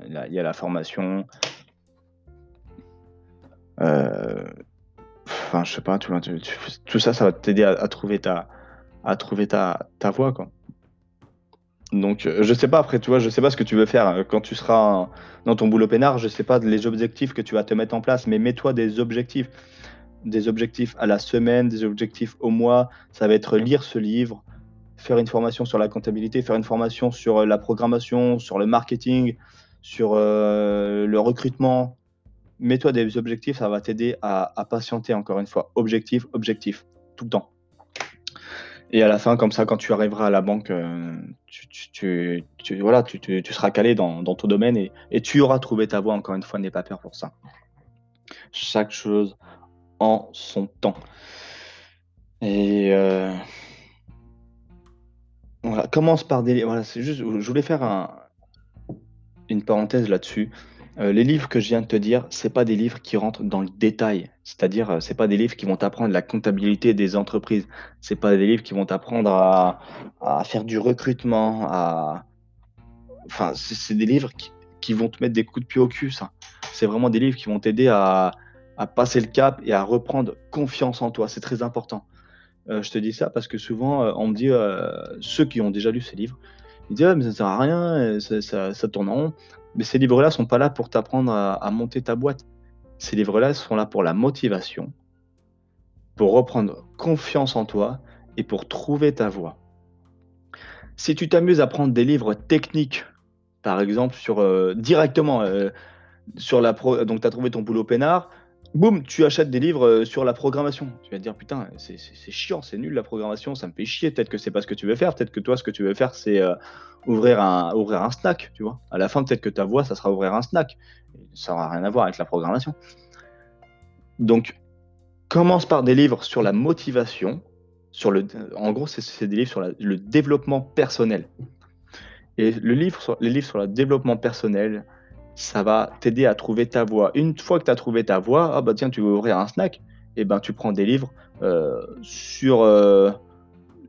Il y a la formation enfin, je sais pas, tu tout ça, ça va t'aider à trouver ta à trouver ta ta voie, quoi. Donc heu, je sais pas après, tu vois? Je sais pas ce que tu veux faire, heu, quand tu seras dans ton boulot peinard, je sais pas les objectifs que tu vas te mettre en place, mais mets-toi des objectifs. Des objectifs à la semaine, des objectifs au mois. Ça va être lire ce livre, faire une formation sur la comptabilité, faire une formation sur, la programmation, sur le marketing, sur, le recrutement. Mets-toi des objectifs, ça va t'aider à patienter encore une fois. Objectif, objectif, tout le temps. Et à la fin, comme ça, quand tu arriveras à la banque, heu, tu tu seras calé dans ton domaine et tu auras trouvé ta voie encore une fois, n'aie pas peur pour ça. Chaque chose en son temps. Et heu voilà, commence par des voilà, c'est juste, je voulais faire un une parenthèse là-dessus. Heu, les livres que je viens de te dire, c'est pas des livres qui rentrent dans le détail. C'est-à-dire, heu, c'est pas des livres qui vont t'apprendre la comptabilité des entreprises. C'est pas des livres qui vont t'apprendre à faire du recrutement, à enfin, c'est des livres qui vont te mettre des coups de pied au cul, ça. C'est vraiment des livres qui vont t'aider à passer le cap et à reprendre confiance en toi. C'est très important. Heu, je te dis ça parce que souvent, heu, on me dit, ceux qui ont déjà lu ces livres, ils disent: «Ah mais ça sert à rien, ça ça tourne en rond». Mais ces livres-là sont pas là pour t'apprendre à monter ta boîte. Ces livres-là sont là pour la motivation, pour reprendre confiance en toi et pour trouver ta voie. Si tu t'amuses à prendre des livres techniques, par exemple sur, heu, directement, heu, sur la donc tu as trouvé ton boulot peinard, boum, tu achètes des livres, heu, sur la programmation. Tu vas te dire: «Putain, c'est chiant, c'est nul la programmation, ça me fait chier». Peut-être que c'est pas ce que tu veux faire, peut-être que toi, ce que tu veux faire, c'est, heu, ouvrir un snack, tu vois? À la fin, peut-être que ta voie, ça sera ouvrir un snack. Ça aura rien à voir avec la programmation. Donc, commence par des livres sur la motivation, sur le en gros, c'est des livres sur le développement personnel. Et les livres sur le développement personnel, ça va t'aider à trouver ta voie. Une fois que tu as trouvé ta voie, ah bah tiens, tu veux ouvrir un snack, et ben tu prends des livres euh, sur, euh,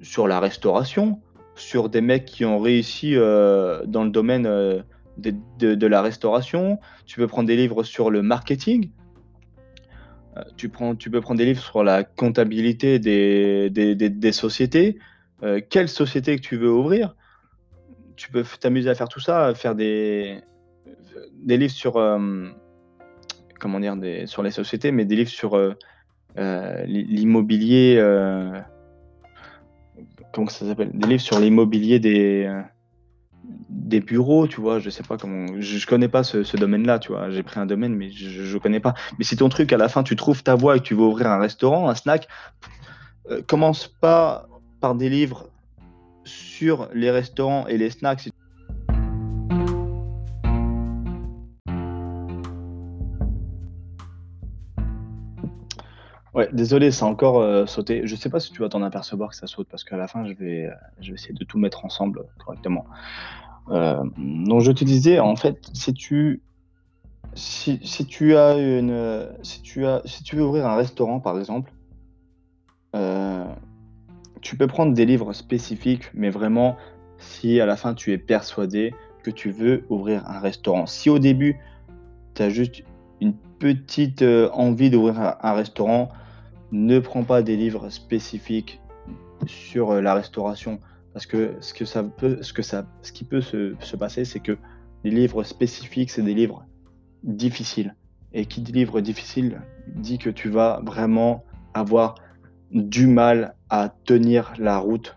sur la restauration, sur des mecs qui ont réussi euh, dans le domaine de, de- la restauration. Tu peux prendre des livres sur le marketing. Tu, prends, tu peux prendre des livres sur la comptabilité des, des, des- des sociétés. Quelle société que tu veux ouvrir? Tu peux t'amuser à faire tout ça, faire des, des livres sur, euh, comment dire, des, sur les sociétés, mais des livres sur euh, euh, l'immobilier. comment ça s'appelle? Des livres sur l'immobilier des, des bureaux, tu vois. Je sais pas comment. Je, connais pas ce, domaine-là, tu vois. J'ai pris un domaine, mais je, je connais pas. Mais si ton truc, à la fin, tu trouves ta voie et que tu veux ouvrir un restaurant, un snack, commence pas par des livres sur les restaurants et les snacks. Ouais, désolé, ça a encore euh, sauté. Je sais pas si tu vas t'en apercevoir que ça saute parce qu'à la fin, je vais, euh, essayer de tout mettre ensemble correctement. Euh, donc, je te disais, en fait, si tu, as une, si tu as, si tu veux ouvrir un restaurant, par exemple, tu peux prendre des livres spécifiques, mais vraiment, si à la fin tu es persuadé que tu veux ouvrir un restaurant. Si au début, tu as juste une petite envie d'ouvrir un restaurant, ne prends pas des livres spécifiques sur euh, la restauration parce que ce que ça peut, ce que ça, ce qui peut se, se passer, c'est que les livres spécifiques, c'est des livres difficiles. Et qui dit livre difficile dit que tu vas vraiment avoir du mal à tenir la route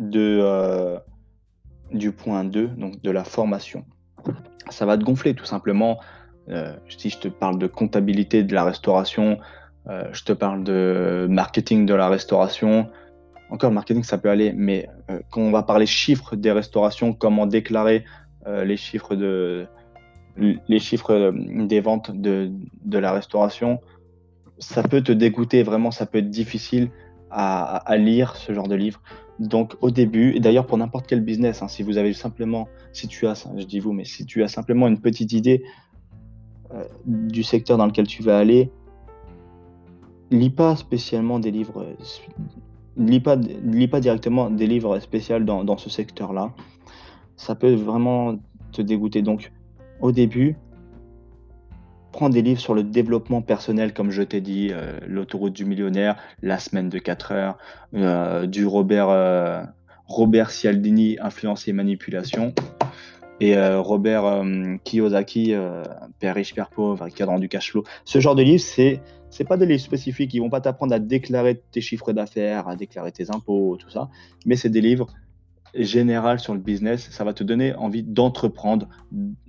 de, euh, du point 2, donc de la formation. Ça va te gonfler tout simplement. Euh, si je te parle de comptabilité de la restauration, euh, je te parle de marketing de la restauration. Encore, marketing, ça peut aller, mais euh, quand on va parler chiffres des restaurations, comment déclarer euh, les chiffres de chiffres des ventes de, de, la restauration, ça peut te dégoûter, vraiment, ça peut être difficile à, lire ce genre de livre. Donc au début, et d'ailleurs pour n'importe quel business, hein, si vous avez simplement, si tu as, je dis vous, mais si tu as simplement une petite idée du secteur dans lequel tu vas aller, lis pas spécialement des livres, lis lis pas directement des livres spéciaux dans, dans ce secteur-là. Ça peut vraiment te dégoûter. Donc, au début, prends des livres sur le développement personnel, comme je t'ai dit, euh, l'autoroute du millionnaire, la semaine de 4 heures, euh, du Robert, euh, Robert Cialdini, influence et manipulation, et Robert Kiyosaki, père riche, père pauvre, cadran du cash flow. Ce genre de livre, c'est c'est pas des livres spécifiques, ils vont pas t'apprendre à déclarer tes chiffres d'affaires, à déclarer tes impôts, tout ça, mais c'est des livres généraux sur le business. Ça va te donner envie d'entreprendre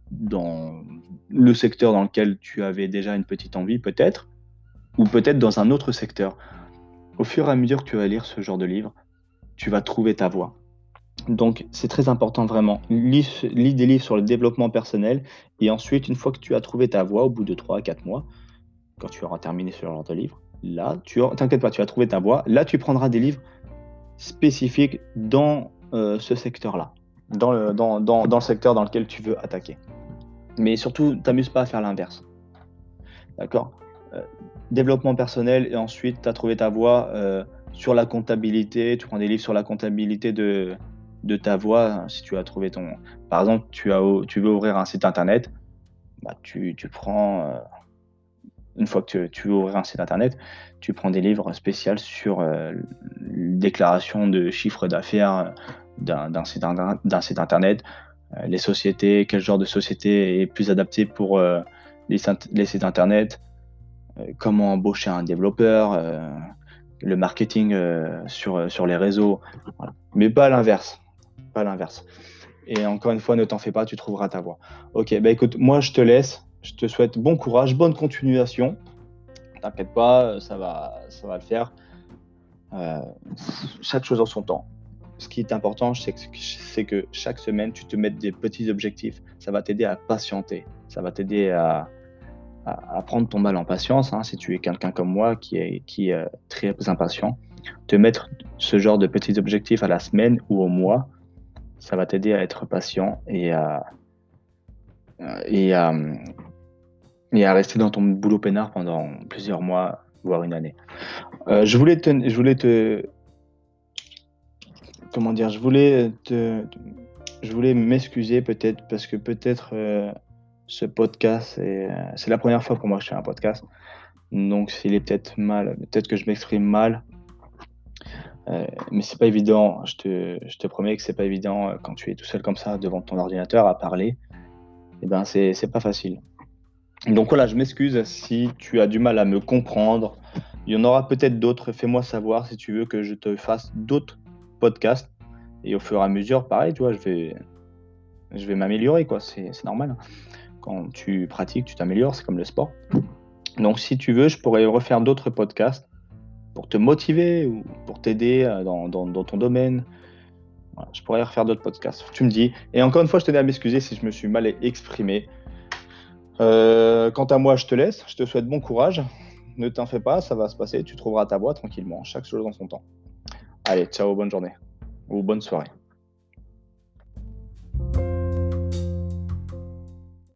dans le secteur dans lequel tu avais déjà une petite envie, peut-être, ou peut-être dans un autre secteur. Au fur et à mesure que tu vas lire ce genre de livres, tu vas trouver ta voie. Donc, c'est très important vraiment. Lis, des livres sur le développement personnel et ensuite, une fois que tu as trouvé ta voie, au bout de 3 à 4 mois, quand tu auras terminé ce genre de livre, là, tu t'inquiète pas, tu vas trouver ta voie. Là, tu prendras des livres spécifiques dans euh, ce secteur-là, dans le, secteur dans lequel tu veux attaquer. Mais surtout, t'amuse pas à faire l'inverse. D'accord? Euh, Développement personnel et ensuite, tu as trouvé ta voie euh, sur la comptabilité. Tu prends des livres sur la comptabilité de, de ta voie. Si tu as trouvé ton. Par exemple, tu, as, tu veux ouvrir un site internet, bah, tu, tu prends une fois que tu, veux ouvrir un site internet, tu prends des livres spéciaux sur euh, déclaration de chiffre d'affaires d'un site, site, internet, euh, les sociétés, quel genre de société est plus adapté pour euh, les, les, sites internet, euh, comment embaucher un développeur, le marketing sur, sur les réseaux, mais pas l'inverse, pas l'inverse. Et encore une fois, ne t'en fais pas, tu trouveras ta voie. Ok, bah écoute, moi je te laisse. Je te souhaite bon courage, bonne continuation. T'inquiète pas, ça va, ça va le faire. Euh, chaque chose en son temps. Ce qui est important, c'est que, que, chaque semaine, tu te mettes des petits objectifs. Ça va t'aider à patienter. Ça va t'aider à, à, prendre ton mal en patience. Hein, si tu es quelqu'un comme moi qui est, qui est très impatient, te mettre ce genre de petits objectifs à la semaine ou au mois, ça va t'aider à être patient et à, et à, rester dans ton boulot peinard pendant plusieurs mois, voire une année. Euh, je voulais te, je voulais te, comment dire, je voulais te, je voulais m'excuser peut-être parce que peut-être euh, ce podcast c'est la première fois pour moi que je fais un podcast, donc s'il est peut-être mal, peut-être que je m'exprime mal. Euh, mais c'est pas évident, je te, promets que c'est pas évident euh, quand tu es tout seul comme ça devant ton ordinateur à parler. Et ben c'est pas facile. Donc voilà, je m'excuse si tu as du mal à me comprendre. Il y en aura peut-être d'autres. Fais-moi savoir si tu veux que je te fasse d'autres podcasts. Et au fur et à mesure, pareil, tu vois, je vais, je vais m'améliorer, quoi. C'est normal. Quand tu pratiques, tu t'améliores, c'est comme le sport. Donc si tu veux, je pourrais refaire d'autres podcasts pour te motiver ou pour t'aider euh, dans, ton domaine. Je pourrais refaire d'autres podcasts. Tu me dis. Et encore une fois, je tenais à m'excuser si je me suis mal exprimé. Euh, quant à moi, je te laisse. Je te souhaite bon courage. Ne t'en fais pas, ça va se passer. Tu trouveras ta voie tranquillement, chaque chose dans son temps. Allez, ciao, bonne journée. Ou bonne soirée.